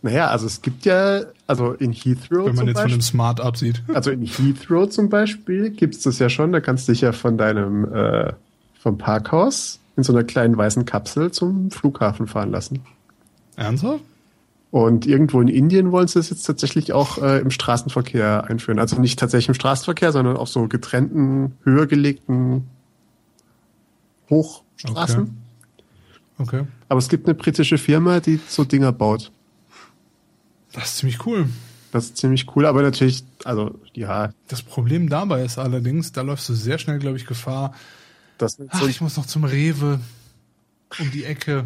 naja, also es gibt ja, also in Heathrow wenn man zum jetzt von Beispiel, dem Smart absieht. also in Heathrow zum Beispiel gibt es das ja schon, da kannst du dich ja von deinem, äh, vom Parkhaus in so einer kleinen weißen Kapsel zum Flughafen fahren lassen. Ernsthaft? Und irgendwo in Indien wollen sie das jetzt tatsächlich auch äh, im Straßenverkehr einführen. Also nicht tatsächlich im Straßenverkehr, sondern auf so getrennten, höher gelegten Hochstraßen. Okay. Aber es gibt eine britische Firma, die so Dinger baut. Das ist ziemlich cool. Das ist ziemlich cool, aber natürlich, also ja, Das Problem dabei ist allerdings, da läufst du sehr schnell, glaube ich, Gefahr. das Ach, so, ich muss noch zum Rewe. Um die Ecke.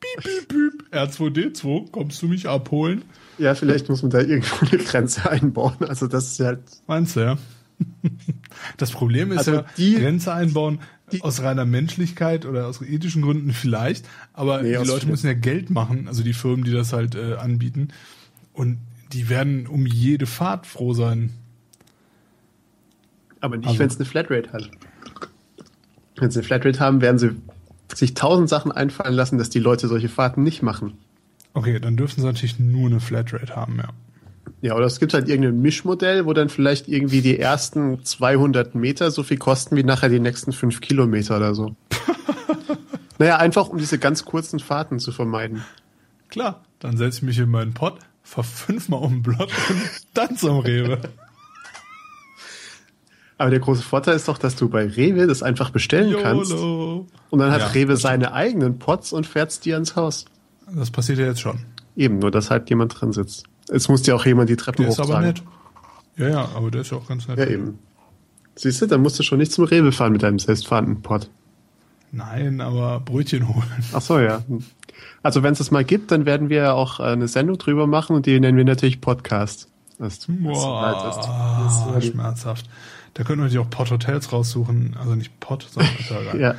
Piep, piep, piep. R2D2, kommst du mich abholen? ja, vielleicht muss man da irgendwo eine Grenze einbauen. Also das ist halt, Meinst du, ja? [laughs] Das Problem ist Also ja, die- Grenze einbauen die- aus reiner Menschlichkeit oder aus ethischen Gründen vielleicht, aber Nee, die Leute müssen ja Geld machen, also die Firmen, die das halt äh, anbieten. Und die werden um jede Fahrt froh sein. aber nicht, Also- wenn es eine Flatrate hat. Wenn sie eine Flatrate haben, werden sie sich tausend Sachen einfallen lassen, dass die Leute solche Fahrten nicht machen. Okay, dann dürfen sie natürlich nur eine Flatrate haben, ja. Ja, oder es gibt halt irgendein Mischmodell, wo dann vielleicht irgendwie die ersten 200 Meter so viel kosten wie nachher die nächsten 5 Kilometer oder so. [laughs] naja, einfach um diese ganz kurzen Fahrten zu vermeiden. Klar, dann setze ich mich in meinen Pott, fahr fünfmal um den Block und dann zum Rewe. Aber der große Vorteil ist doch, dass du bei Rewe das einfach bestellen YOLO. kannst. Und dann hat Ja, Rewe seine eigenen Pots und fährt's dir ans Haus. Das passiert ja jetzt schon. Eben, nur dass halt jemand drin sitzt. Es muss dir auch jemand die Treppen Der ist aber hochtragen. nett. Ja, ja, aber der ist ja auch ganz nett. Ja, eben. Siehst du, dann musst du schon nicht zum Rewe fahren mit deinem selbstfahrenden Pot. Nein, aber Brötchen holen. Ach so, ja. Also wenn es das mal gibt, dann werden wir ja auch eine Sendung drüber machen und die nennen wir natürlich Podcast. Das, das, das, Boah, das, schmerzhaft. Da könnten wir natürlich auch Pot Hotels raussuchen. Also nicht Pot, sondern ist [laughs] ja.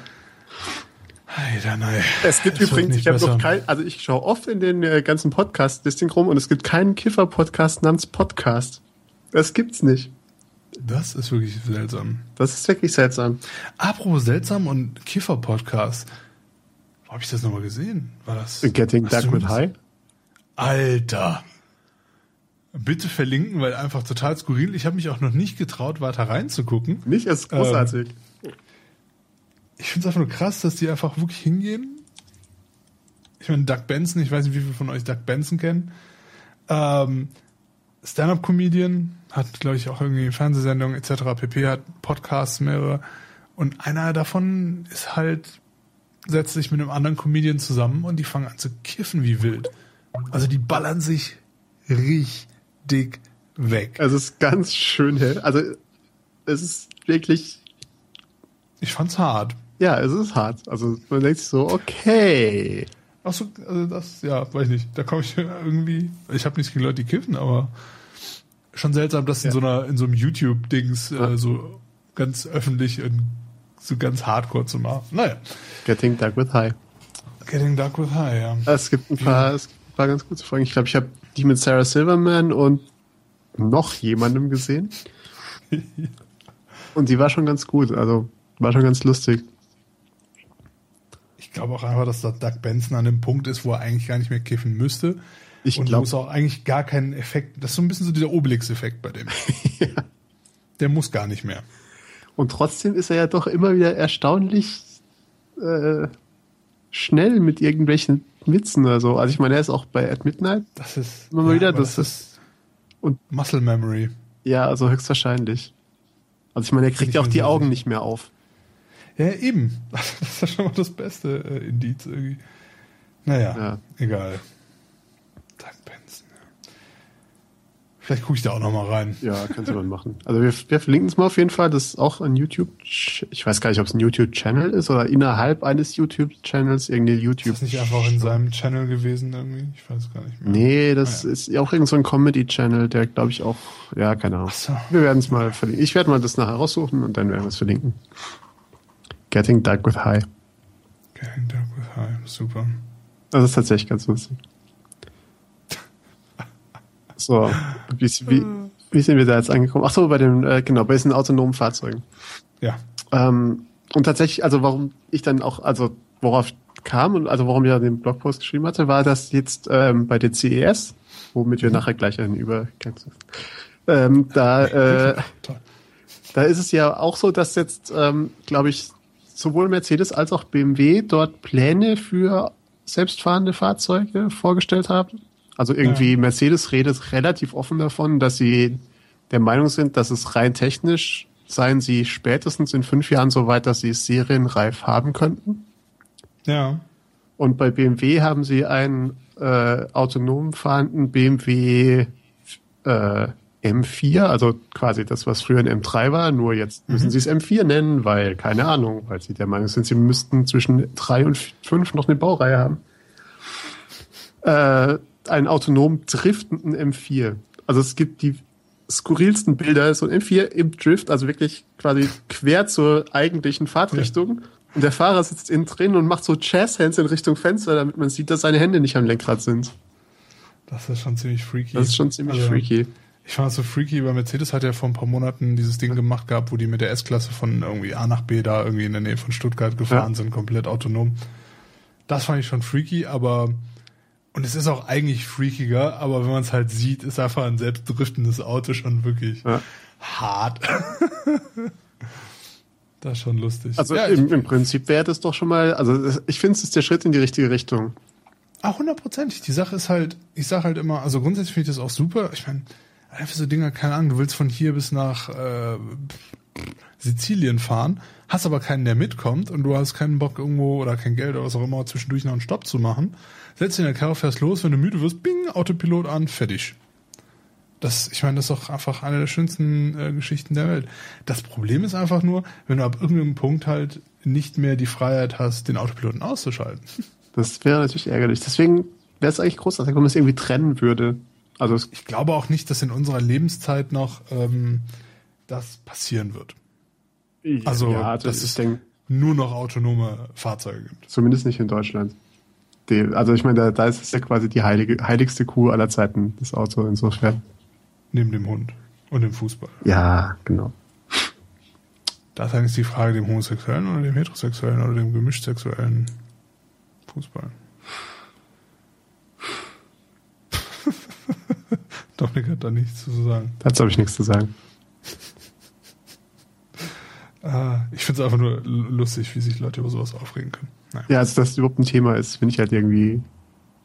Alter, nein. Es gibt Es wird übrigens, ich habe noch kein, also ich schaue oft in den äh, ganzen Podcast-Listing rum und es gibt keinen Kiffer-Podcast namens Podcast. Das gibt's nicht. Das ist wirklich seltsam. Das ist wirklich seltsam. Apropos seltsam und Kiffer-Podcast. Wo habe ich das nochmal gesehen? War das? Getting Duck du with High. Alter. Bitte verlinken, weil einfach total skurril. Ich habe mich auch noch nicht getraut, weiter reinzugucken. Nicht, ist großartig. Ich finde es einfach nur krass, dass die einfach wirklich hingehen. Ich meine, Doug Benson, ich weiß nicht, wie viele von euch Doug Benson kennen. Ähm, Stand-up-Comedian, hat, glaube ich, auch irgendwie Fernsehsendungen etc. pp. hat Podcasts mehrere. Und einer davon ist halt, setzt sich mit einem anderen Comedian zusammen und die fangen an zu kiffen wie wild. Also die ballern sich richtig weg. Es ist ganz schön hell. Also es ist wirklich, Ich fand's hart. ja, es ist hart. Also man denkt sich so, okay. Ach so, also das, ja, weiß ich nicht. Da komme ich [laughs] irgendwie, ich habe nichts gegen Leute, die kiffen, aber schon seltsam, das in Ja. so einer, in so einem YouTube-Dings Ja. äh, so ganz öffentlich und so ganz hardcore zu machen. Naja. Getting Duck with High. Getting Dark with High, ja. Es gibt ein paar, es gibt ein paar ganz gute Folgen. Ich glaube, ich habe die mit Sarah Silverman und noch jemandem gesehen. [laughs] Und die war schon ganz gut. Also war schon ganz lustig. Ich glaube auch einfach, dass der Doug Benson an dem Punkt ist, wo er eigentlich gar nicht mehr kiffen müsste. Ich und glaub- muss auch eigentlich gar keinen Effekt. Das ist so ein bisschen so dieser Obelix-Effekt bei dem. [laughs] Der muss gar nicht mehr. Und trotzdem ist er ja doch immer wieder erstaunlich äh, schnell mit irgendwelchen Witzen oder so. Also ich meine, er ist auch bei At Midnight. Das ist Immer mal wieder, aber das ist und- Muscle Memory. Ja, also höchstwahrscheinlich. Also ich meine, er kriegt ja auch die Augen nicht mehr auf. Ja, eben. [laughs] Das ist ja schon mal das beste äh, Indiz irgendwie. Naja, Ja. egal. Doug Benson. Ja. Vielleicht gucke ich da auch noch mal rein. Ja, könnte man machen. Also wir, wir verlinken es mal auf jeden Fall. Das ist auch ein YouTube. Ich weiß gar nicht, ob es ein YouTube-Channel ist oder innerhalb eines YouTube-Channels irgendeine Ist YouTube. das nicht einfach in seinem Channel gewesen irgendwie? Ich weiß gar nicht mehr. Nee, das Ah, ja. ist auch irgend so ein Comedy-Channel, der glaube ich auch. Ja, keine Ahnung. So. Wir werden es mal verlinken. Ich werde mal das nachher raussuchen und dann werden wir es verlinken. Getting Duck with High. Getting Dark with High. Super. Das ist tatsächlich ganz lustig. So, wie, wie, wie sind wir da jetzt angekommen? Ach so, bei den, äh, genau, bei diesen autonomen Fahrzeugen. Ja. Ähm, und tatsächlich, also warum ich dann auch, also worauf kam und also warum ich ja den Blogpost geschrieben hatte, war, dass jetzt ähm, bei der CES, womit wir nachher gleich einen Übergang zu- ähm, da, äh, [laughs] da ist es ja auch so, dass jetzt, ähm, glaube ich, sowohl Mercedes als auch BMW dort Pläne für selbstfahrende Fahrzeuge vorgestellt haben. Also irgendwie Ja. Mercedes redet relativ offen davon, dass sie der Meinung sind, dass es rein technisch seien sie spätestens in fünf Jahren so weit, dass sie es serienreif haben könnten. Ja. Und bei BMW haben sie einen äh, autonom fahrenden BMW äh, M4, also quasi das, was früher ein M3 war, nur jetzt müssen sie es M4 nennen, weil, keine Ahnung, weil sie der Meinung sind, sie müssten zwischen drei und fünf noch eine Baureihe haben. Äh, einen autonom driftenden M4. Also es gibt die skurrilsten Bilder, so ein M4 im Drift, also wirklich quasi quer zur eigentlichen Fahrtrichtung. Und der Fahrer sitzt innen drin und macht so Jazz-Hands in Richtung Fenster, damit man sieht, dass seine Hände nicht am Lenkrad sind. Das ist schon ziemlich freaky. Das ist schon ziemlich Also, freaky. Ich fand es so freaky, weil Mercedes hat ja vor ein paar Monaten dieses Ding gemacht gehabt, wo die mit der S-Klasse von irgendwie A nach B da irgendwie in der Nähe von Stuttgart gefahren Ja. sind, komplett autonom. Das fand ich schon freaky, aber und es ist auch eigentlich freakiger, aber wenn man es halt sieht, ist einfach ein selbstdriftendes Auto schon wirklich Ja. hart. [laughs] das ist schon lustig. Also ja, im, im Prinzip wäre das doch schon mal, also ich finde, es ist der Schritt in die richtige Richtung. ah, hundertprozentig. Die Sache ist halt, ich sag halt immer, also grundsätzlich finde ich das auch super. Ich meine, einfach so Dinger, keine Ahnung, du willst von hier bis nach äh, Sizilien fahren, hast aber keinen, der mitkommt und du hast keinen Bock irgendwo oder kein Geld oder was auch immer zwischendurch noch einen Stopp zu machen, setzt dich in der Karre, fährst los, wenn du müde wirst, bing, Autopilot an, fertig. Das, ich meine, das ist doch einfach eine der schönsten äh, Geschichten der Welt. Das Problem ist einfach nur, wenn du ab irgendeinem Punkt halt nicht mehr die Freiheit hast, den Autopiloten auszuschalten. Das wäre natürlich ärgerlich. Deswegen wäre es eigentlich großartig, wenn man es irgendwie trennen würde. Also ich glaube auch nicht, dass in unserer Lebenszeit noch ähm, das passieren wird. Also, ja, also dass es denk, nur noch autonome Fahrzeuge gibt. Zumindest nicht in Deutschland. Die, also ich meine, da, da ist es ja quasi die heilige, heiligste Kuh aller Zeiten, das Auto insofern. Neben dem Hund und dem Fußball. Ja, genau. Da ist eigentlich die Frage dem Homosexuellen oder dem Heterosexuellen oder dem gemischtsexuellen Fußball. [laughs] Dominik hat da nichts zu sagen. Dazu habe ich nichts zu sagen. Ah, ich finde es einfach nur lustig, wie sich Leute über sowas aufregen können. Naja. Ja, also dass das überhaupt ein Thema ist, finde ich halt irgendwie.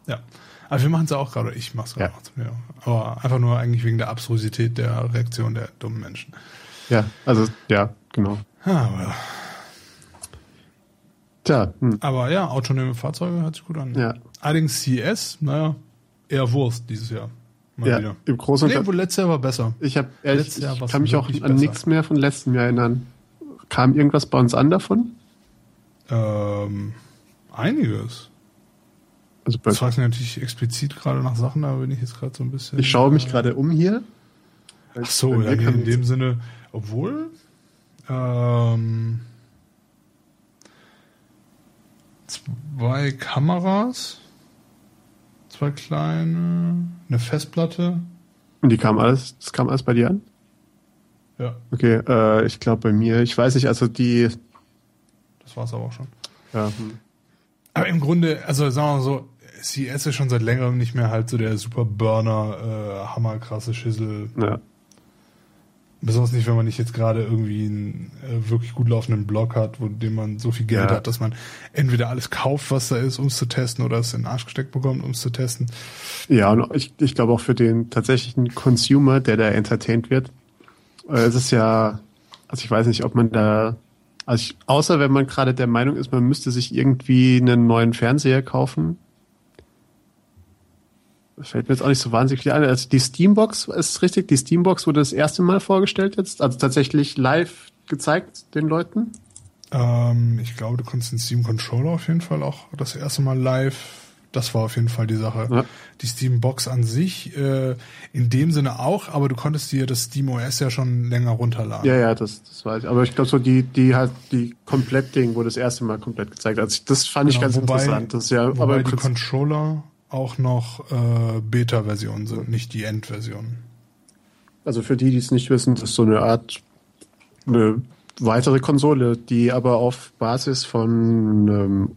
Ja. Aber wir machen es ja auch gerade, ich mache es gerade ja. Aber einfach nur eigentlich wegen der Absurdität der Reaktion der dummen Menschen. Ja, also ja, genau. Aber, Tja. Hm. Aber ja, autonome Fahrzeuge hört sich gut an. Ja. Allerdings CS, naja, eher Wurst dieses Jahr. Mal ja, wieder. im Großen und nee, letztes Jahr war besser. Ich habe ehrlich, ich kann mich auch an besser. nichts mehr von letztem Jahr erinnern. Kam irgendwas bei uns an davon? Ähm, einiges. Also bei das fragst du natürlich explizit gerade nach Sachen, aber bin ich jetzt gerade so ein bisschen. Ich schaue mich äh, gerade um hier. Ach so, ja, in dem Sinne, obwohl ähm, zwei Kameras, zwei kleine, eine Festplatte. Und die kam alles, das kam alles bei dir an? Ja. Okay, äh, ich glaube bei mir, ich weiß nicht, also die. Das war's aber auch schon. Ja. Hm. Aber im Grunde, also sagen wir mal so, CS ist schon seit längerem nicht mehr halt so der super Burner, äh, hammerkrasse Schüssel. Ja. Besonders nicht, wenn man nicht jetzt gerade irgendwie einen äh, wirklich gut laufenden Blog hat, wo dem man so viel Geld ja. hat, dass man entweder alles kauft, was da ist, um es zu testen, oder es in den Arsch gesteckt bekommt, um es zu testen. Ja, und ich, ich glaube auch für den tatsächlichen Consumer, der da entertained wird, es ist ja, also ich weiß nicht, ob man da, also ich, außer wenn man gerade der Meinung ist, man müsste sich irgendwie einen neuen Fernseher kaufen, fällt mir jetzt auch nicht so wahnsinnig viel ein. Also die Steambox ist richtig, die Steambox wurde das erste Mal vorgestellt jetzt, also tatsächlich live gezeigt den Leuten. Ähm, ich glaube, du konntest den Steam Controller auf jeden Fall auch das erste Mal live. Das war auf jeden Fall die Sache. Ja. Die Steambox an sich, äh, in dem Sinne auch, aber du konntest dir das Steam OS ja schon länger runterladen. Ja, ja, das, das weiß ich. Aber ich glaube so die, die halt, die Komplett-Ding wurde das erste Mal komplett gezeigt. Also das fand genau, ich ganz wobei, interessant. Das ja, aber die Controller auch noch äh, Beta-Versionen sind, nicht die Endversion. Also für die, die es nicht wissen, das ist so eine Art eine weitere Konsole, die aber auf Basis von ähm,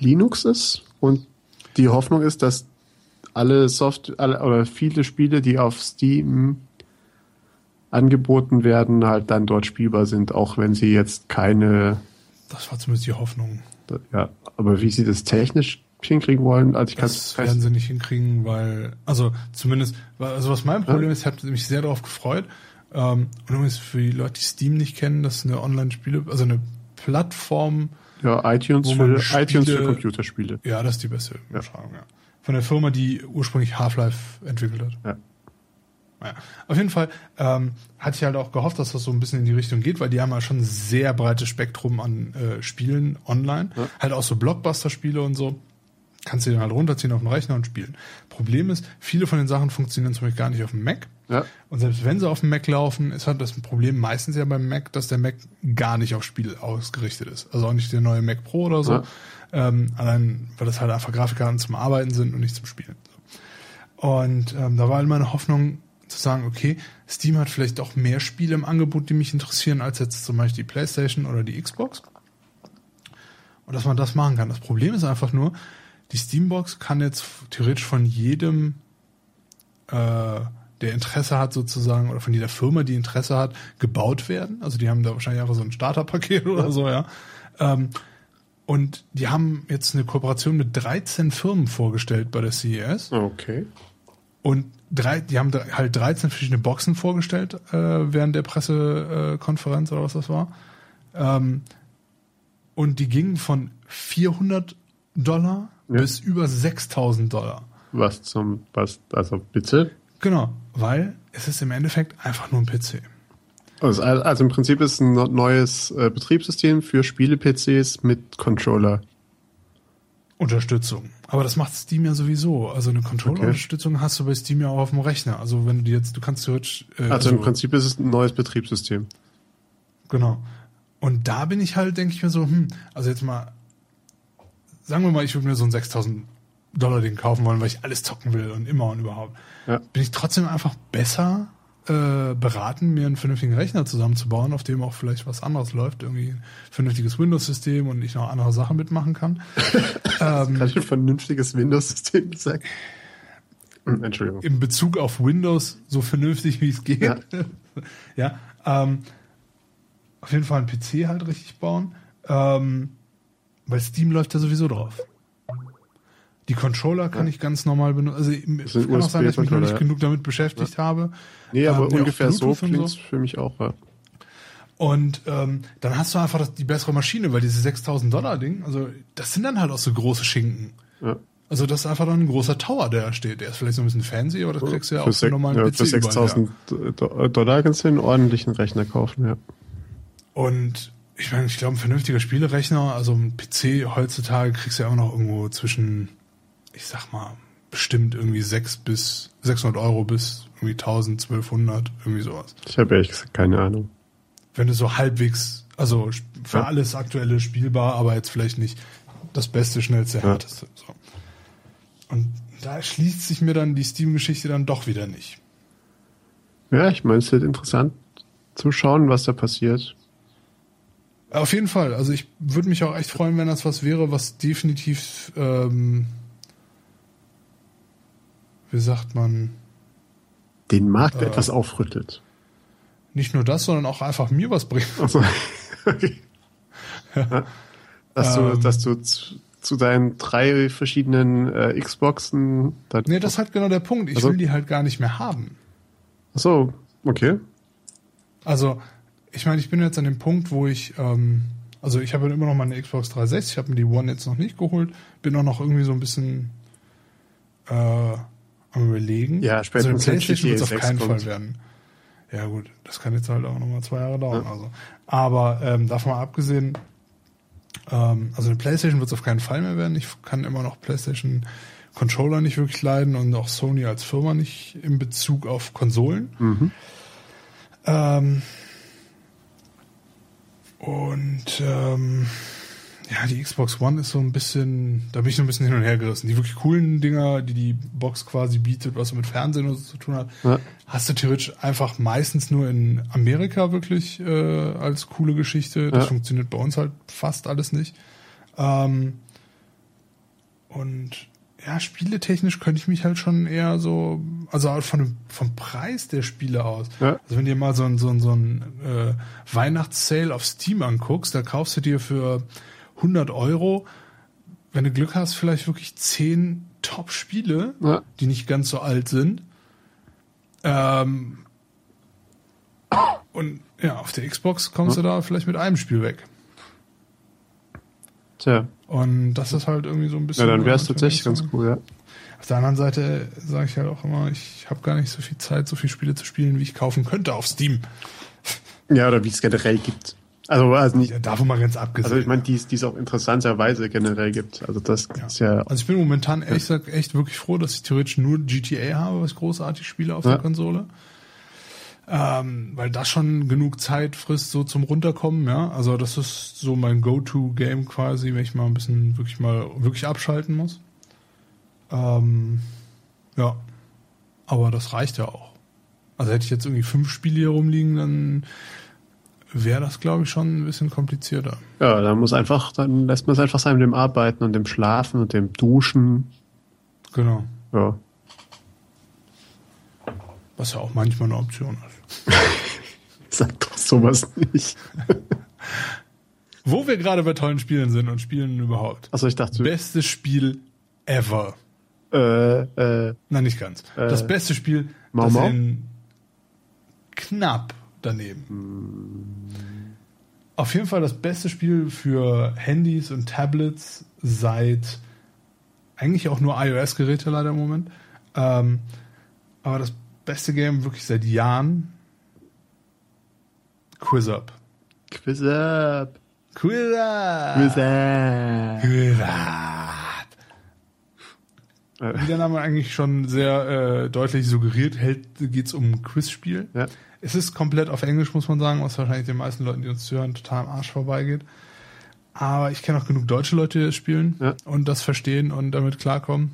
Linux ist und die Hoffnung ist, dass alle Soft alle, oder viele Spiele, die auf Steam angeboten werden, halt dann dort spielbar sind, auch wenn sie jetzt keine. Das war zumindest die Hoffnung. Ja, aber wie sie das technisch hinkriegen wollen. Also ich das werden sie nicht hinkriegen, weil, also zumindest, also was mein Problem ja? ist, ich habe mich sehr darauf gefreut. Ähm, und übrigens für die Leute, die Steam nicht kennen, das ist eine Online-Spiele, also eine Plattform. Ja, iTunes für, Spiele, iTunes für Computerspiele. Ja, das ist die beste Beschreibung, ja. ja. Von der Firma, die ursprünglich Half-Life entwickelt hat. Ja. Naja. Auf jeden Fall ähm, hatte ich halt auch gehofft, dass das so ein bisschen in die Richtung geht, weil die haben ja schon ein sehr breites Spektrum an äh, Spielen online. Ja. Halt auch so Blockbuster-Spiele und so kannst du den halt runterziehen auf den Rechner und spielen. Problem ist, viele von den Sachen funktionieren zum Beispiel gar nicht auf dem Mac. Ja. Und selbst wenn sie auf dem Mac laufen, ist halt das Problem meistens ja beim Mac, dass der Mac gar nicht auf Spiel ausgerichtet ist. Also auch nicht der neue Mac Pro oder so. Ja. Ähm, allein, weil das halt einfach Grafikkarten zum Arbeiten sind und nicht zum Spielen. Und ähm, da war halt meine Hoffnung zu sagen, okay, Steam hat vielleicht auch mehr Spiele im Angebot, die mich interessieren, als jetzt zum Beispiel die Playstation oder die Xbox. Und dass man das machen kann. Das Problem ist einfach nur, die Steambox kann jetzt theoretisch von jedem, äh, der Interesse hat sozusagen, oder von jeder Firma, die Interesse hat, gebaut werden. Also die haben da wahrscheinlich einfach so ein Starterpaket oder so, ja. Ähm, und die haben jetzt eine Kooperation mit 13 Firmen vorgestellt bei der CES. Okay. Und drei, die haben halt 13 verschiedene Boxen vorgestellt äh, während der Pressekonferenz oder was das war. Ähm, und die gingen von 400 Dollar ja. bis über 6000 Dollar. Was zum, was, also bitte? Genau, weil es ist im Endeffekt einfach nur ein PC. Also, also im Prinzip ist es ein neues äh, Betriebssystem für Spiele-PCs mit Controller. Unterstützung. Aber das macht Steam ja sowieso. Also eine Controller-Unterstützung okay. hast du bei Steam ja auch auf dem Rechner. Also wenn du jetzt, du kannst theoretisch. Äh, also, also im Prinzip ist es ein neues Betriebssystem. Genau. Und da bin ich halt, denke ich mir so, hm, also jetzt mal, sagen wir mal, ich würde mir so ein 6000 Dollar Ding kaufen wollen, weil ich alles zocken will und immer und überhaupt. Ja. Bin ich trotzdem einfach besser äh, beraten, mir einen vernünftigen Rechner zusammenzubauen, auf dem auch vielleicht was anderes läuft, irgendwie ein vernünftiges Windows-System und ich noch andere Sachen mitmachen kann. [laughs] ähm, Kannst du ein vernünftiges Windows-System sagen? Entschuldigung. In Bezug auf Windows so vernünftig wie es geht. Ja, [laughs] ja ähm, auf jeden Fall einen PC halt richtig bauen. Ähm, weil Steam läuft ja sowieso drauf. Die Controller kann ja. ich ganz normal benutzen. Also es kann auch sein, dass ich mich noch nicht genug damit beschäftigt ja. habe. Nee, aber ähm, ungefähr so klingt so. für mich auch, ja. Und ähm, dann hast du einfach das, die bessere Maschine, weil diese 6000 Dollar Ding, also das sind dann halt auch so große Schinken. Ja. Also das ist einfach dann ein großer Tower, der da steht. Der ist vielleicht so ein bisschen fancy, aber das kriegst du ja auch für normalen ja, PC Für 6000 Dollar kannst du einen ordentlichen Rechner kaufen, ja. Und ich meine, ich glaube, ein vernünftiger Spielerechner, also ein PC heutzutage kriegst du ja auch noch irgendwo zwischen, ich sag mal, bestimmt irgendwie 6 bis 600 Euro bis irgendwie 1000, 1200, irgendwie sowas. Ich habe ehrlich gesagt keine Ahnung. Wenn du so halbwegs, also für ja. alles aktuelle spielbar, aber jetzt vielleicht nicht das Beste, schnellste, ja. härteste. So. Und da schließt sich mir dann die Steam-Geschichte dann doch wieder nicht. Ja, ich meine, es wird interessant zu schauen, was da passiert. Auf jeden Fall. Also ich würde mich auch echt freuen, wenn das was wäre, was definitiv, ähm, wie sagt man, den Markt äh, etwas aufrüttelt. Nicht nur das, sondern auch einfach mir was bringt. Also, okay. [laughs] ja. Dass du, ähm, dass du zu, zu, deinen drei verschiedenen äh, Xboxen. Nee, das ist halt genau der Punkt. Ich also, will die halt gar nicht mehr haben. Ach so, okay. Also, ich meine, ich bin jetzt an dem Punkt, wo ich, ähm, also ich habe immer noch meine Xbox 360, ich habe mir die One jetzt noch nicht geholt, bin auch noch irgendwie so ein bisschen äh, am überlegen. Ja, später also PlayStation wird es auf keinen kommt. Fall werden. Ja gut, das kann jetzt halt auch nochmal zwei Jahre dauern. Ja. Also. Aber ähm, davon mal abgesehen, ähm, also eine PlayStation wird es auf keinen Fall mehr werden. Ich kann immer noch PlayStation Controller nicht wirklich leiden und auch Sony als Firma nicht in Bezug auf Konsolen. Mhm. Ähm, und ähm, ja, die Xbox One ist so ein bisschen, da bin ich so ein bisschen hin und her gerissen. Die wirklich coolen Dinger, die die Box quasi bietet, was so mit Fernsehen und so zu tun hat, ja. hast du theoretisch einfach meistens nur in Amerika wirklich äh, als coole Geschichte. Das ja. funktioniert bei uns halt fast alles nicht. Ähm, und ja, spieletechnisch könnte ich mich halt schon eher so, also halt von dem, vom Preis der Spiele aus. Ja. Also wenn du dir mal so ein, so ein, so ein äh, Weihnachtssale auf Steam anguckst, da kaufst du dir für 100 Euro, wenn du Glück hast, vielleicht wirklich 10 Top-Spiele, ja. die nicht ganz so alt sind. Ähm, und ja, auf der Xbox kommst ja. du da vielleicht mit einem Spiel weg. Tja. Und das ist halt irgendwie so ein bisschen. Ja, dann wäre es tatsächlich ganz cool, ja. Auf der anderen Seite sage ich halt auch immer, ich habe gar nicht so viel Zeit, so viele Spiele zu spielen, wie ich kaufen könnte auf Steam. Ja, oder wie es generell gibt. Also, also nicht. Ja, davon mal ganz abgesehen. Also ich meine, die es auch interessanterweise generell gibt. Also das ja. ist ja. Also ich bin momentan ehrlich gesagt echt wirklich froh, dass ich theoretisch nur GTA habe, was großartig spiele auf ja. der Konsole. Ähm, weil das schon genug Zeit frisst, so zum Runterkommen, ja. Also das ist so mein Go-To-Game quasi, wenn ich mal ein bisschen wirklich mal wirklich abschalten muss. Ähm, ja. Aber das reicht ja auch. Also hätte ich jetzt irgendwie fünf Spiele hier rumliegen, dann wäre das, glaube ich, schon ein bisschen komplizierter. Ja, dann muss einfach, dann lässt man es einfach sein mit dem Arbeiten und dem Schlafen und dem Duschen. Genau. Ja. Was ja auch manchmal eine Option ist. [laughs] Sag doch sowas nicht. Wo wir gerade bei tollen Spielen sind und Spielen überhaupt. Also ich dachte. Bestes Spiel ever. Äh, äh, Nein, nicht ganz. Äh, das beste Spiel, Mau das Mau? in knapp daneben. Auf jeden Fall das beste Spiel für Handys und Tablets seit eigentlich auch nur iOS-Geräte leider im Moment. Ähm, aber das beste Game wirklich seit Jahren. Quiz Up. Quiz up. Quiz Up. Quiz up. Quiz Up. Wie der Name eigentlich schon sehr äh, deutlich suggeriert, geht es um ein Quizspiel. ja. Es ist komplett auf Englisch, muss man sagen, was wahrscheinlich den meisten Leuten, die uns zuhören, total am Arsch vorbeigeht. Aber ich kenne auch genug deutsche Leute, die das spielen Ja. und das verstehen und damit klarkommen.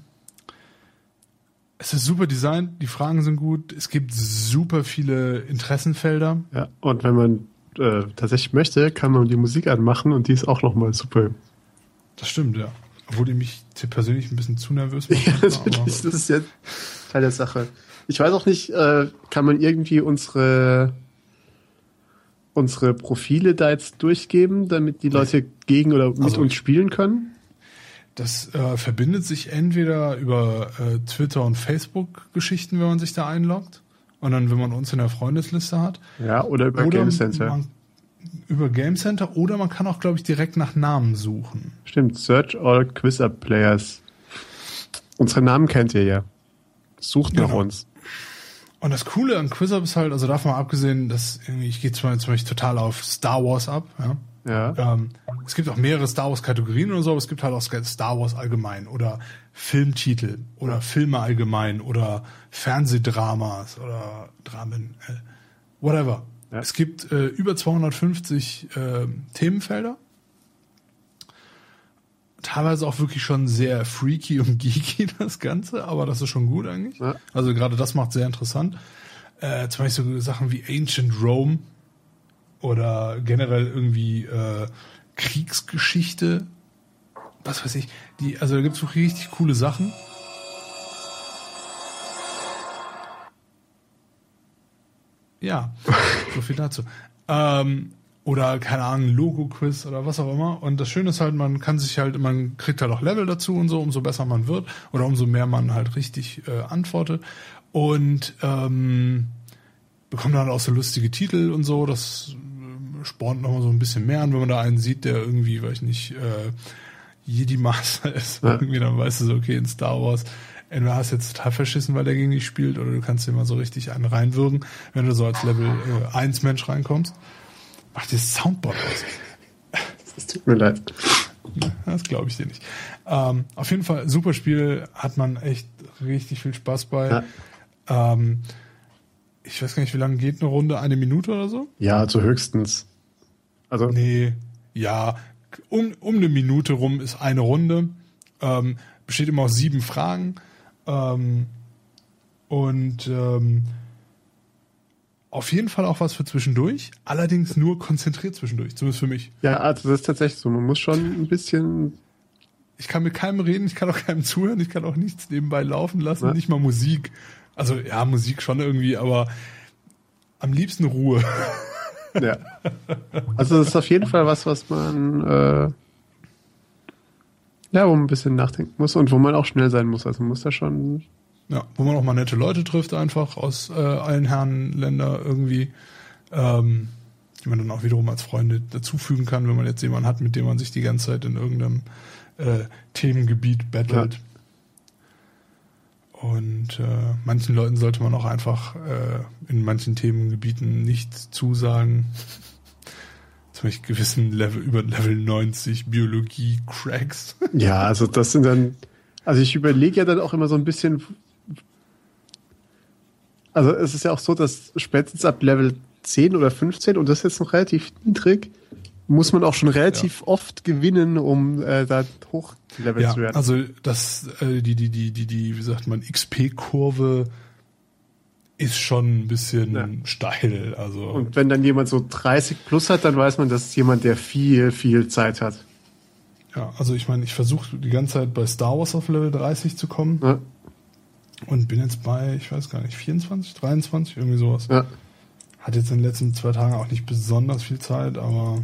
Es ist super designt, die Fragen sind gut, es gibt super viele Interessenfelder. ja. Und wenn man äh, tatsächlich möchte, kann man die Musik anmachen und die ist auch nochmal super. Das stimmt, ja. Obwohl die mich persönlich ein bisschen zu nervös [laughs] macht. Ja, natürlich. Das ist ja Teil der Sache. Ich weiß auch nicht, äh, kann man irgendwie unsere unsere Profile da jetzt durchgeben, damit die Leute gegen oder mit Also- uns spielen können? Das äh, verbindet sich entweder über äh, Twitter und Facebook-Geschichten, wenn man sich da einloggt. Und dann, wenn man uns in der Freundesliste hat. Ja, oder über oder Game Center. Man, über Game Center oder man kann auch, glaube ich, direkt nach Namen suchen. Stimmt, Search All Quiz Up Players. Unsere Namen kennt ihr ja. Sucht nach Genau. uns. Und das Coole an QuizUp ist halt, also davon abgesehen, dass irgendwie, ich gehe zum Beispiel, total auf Star Wars ab. Ja? Ja. Ähm, es gibt auch mehrere Star Wars Kategorien oder so, aber es gibt halt auch Star Wars allgemein oder Filmtitel oder Filme allgemein oder Fernsehdramas oder Dramen, äh, whatever. Ja. Es gibt äh, über 250 äh, Themenfelder. Teilweise auch wirklich schon sehr freaky und [laughs] geeky das Ganze, aber das ist schon gut eigentlich. Ja. Also gerade das macht sehr interessant. Äh, zum Beispiel so Sachen wie Ancient Rome oder generell irgendwie äh, Kriegsgeschichte, was weiß ich. Die, also da gibt's wirklich richtig coole Sachen. Ja, [laughs] so viel dazu. Ähm, oder keine Ahnung, Logo-Quiz oder was auch immer. Und das Schöne ist halt, man kann sich halt, man kriegt halt auch Level dazu und so, umso besser man wird oder umso mehr man halt richtig äh, antwortet. Und ähm, bekommt dann auch so lustige Titel und so. Das äh, spornt nochmal so ein bisschen mehr an, wenn man da einen sieht, der irgendwie, weiß ich nicht, äh, Jedi Master [laughs] ist. Ja. Irgendwie dann weißt du so, okay, in Star Wars, entweder hast du jetzt total verschissen, weil der gegen dich spielt, oder du kannst dir mal so richtig einen reinwürgen, wenn du so als Level äh, 1 Mensch reinkommst. Mach das Soundboard aus. Das tut mir leid. Das glaube ich dir nicht. Ähm, auf jeden Fall, super Spiel, hat man echt richtig viel Spaß bei. Ähm, ich weiß gar nicht, wie lange geht eine Runde? Eine Minute oder so? Ja, also höchstens. Also, Nee, ja, um, um eine Minute rum ist eine Runde. Ähm, besteht immer aus sieben Fragen. Ähm, und ähm, auf jeden Fall auch was für zwischendurch, allerdings nur konzentriert zwischendurch, zumindest für mich. ja, also das ist tatsächlich so. Man muss schon ein bisschen, Ich kann mit keinem reden, ich kann auch keinem zuhören, ich kann auch nichts nebenbei laufen lassen, Ja. nicht mal Musik. Also ja, Musik schon irgendwie, aber am liebsten Ruhe. [laughs] ja. Also das ist auf jeden Fall was, was man, äh, ja, wo man ein bisschen nachdenken muss und wo man auch schnell sein muss. Also man muss da schon, Ja, wo man auch mal nette Leute trifft, einfach aus äh, allen Herren Länder irgendwie, ähm, die man dann auch wiederum als Freunde dazufügen kann, wenn man jetzt jemanden hat, mit dem man sich die ganze Zeit in irgendeinem äh, Themengebiet battelt. Und äh, manchen Leuten sollte man auch einfach äh, in manchen Themengebieten nicht zusagen. Zum Beispiel gewissen Level über Level 90 Biologie Cracks. ja, also das sind dann, also ich überlege ja dann auch immer so ein bisschen, also es ist ja auch so, dass spätestens ab Level 10 oder 15, und das ist jetzt noch relativ niedrig, muss man auch schon relativ oft gewinnen, um äh, da hochgelevelt Ja, zu werden. also das, äh, die, die, die, die, die, wie sagt man, XP-Kurve ist schon ein bisschen Ja. steil. Also Und wenn dann jemand so 30 plus hat, dann weiß man, das ist jemand, der viel, viel Zeit hat. ja, also ich meine, ich versuche die ganze Zeit bei Star Wars auf Level 30 zu kommen Ja, und bin jetzt bei, ich weiß gar nicht, 24, 23, irgendwie sowas. ja. Hat jetzt in den letzten zwei Tagen auch nicht besonders viel Zeit, aber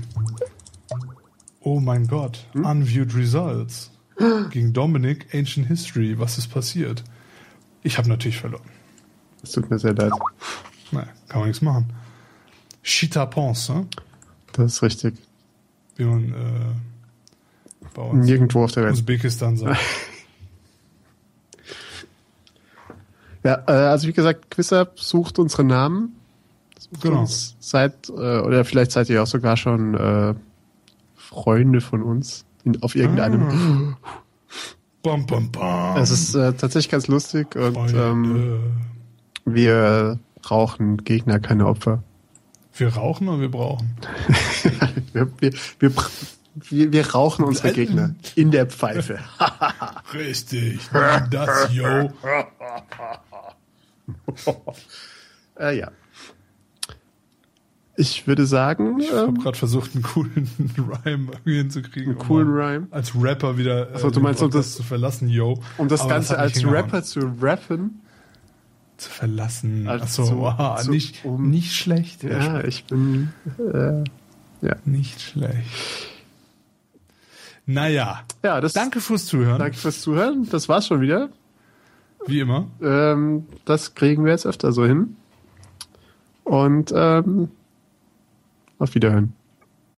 oh mein Gott, Hm? unviewed results. [gasps] gegen Dominik Ancient History. Was ist passiert? Ich habe natürlich verloren. Es tut mir sehr leid. Naja, kann man nichts machen. Chita Ponce, ne? Das ist richtig. wie man äh, bei uns Nirgendwo auf der Welt. Usbekistan sagt. [laughs] Ja, äh, also wie gesagt, QuizUp sucht unsere Namen. Sucht Genau. uns seit, äh, oder vielleicht seid ihr auch sogar schon äh, Freunde von uns in, auf irgendeinem. [gasps] Bam, bam, bam. Es ist äh, tatsächlich ganz lustig und ähm, wir brauchen Gegner, keine Opfer. wir rauchen und wir brauchen. [laughs] Wir, wir, wir, wir, wir rauchen unsere Gegner in der Pfeife. [laughs] Richtig. Das, yo. [laughs] [laughs] äh, ja. Ich würde sagen, Ich habe ähm, gerade versucht, einen coolen [laughs] Rhyme irgendwie hinzukriegen. einen coolen um Rhyme. Als Rapper wieder äh, Ach so, du meinst, um das- zu verlassen, yo. Um das Aber Ganze nicht als. Rapper zu rappen. zu verlassen. Also Achso, wow, zu- nicht, um- nicht schlecht. Herr Ja, ich bin. Äh, ja. Nicht schlecht. Naja, ja, das. danke fürs Zuhören. Danke fürs Zuhören. Das war's schon wieder. Wie immer. Ähm, das kriegen wir jetzt öfter so hin. Und ähm, auf Wiederhören.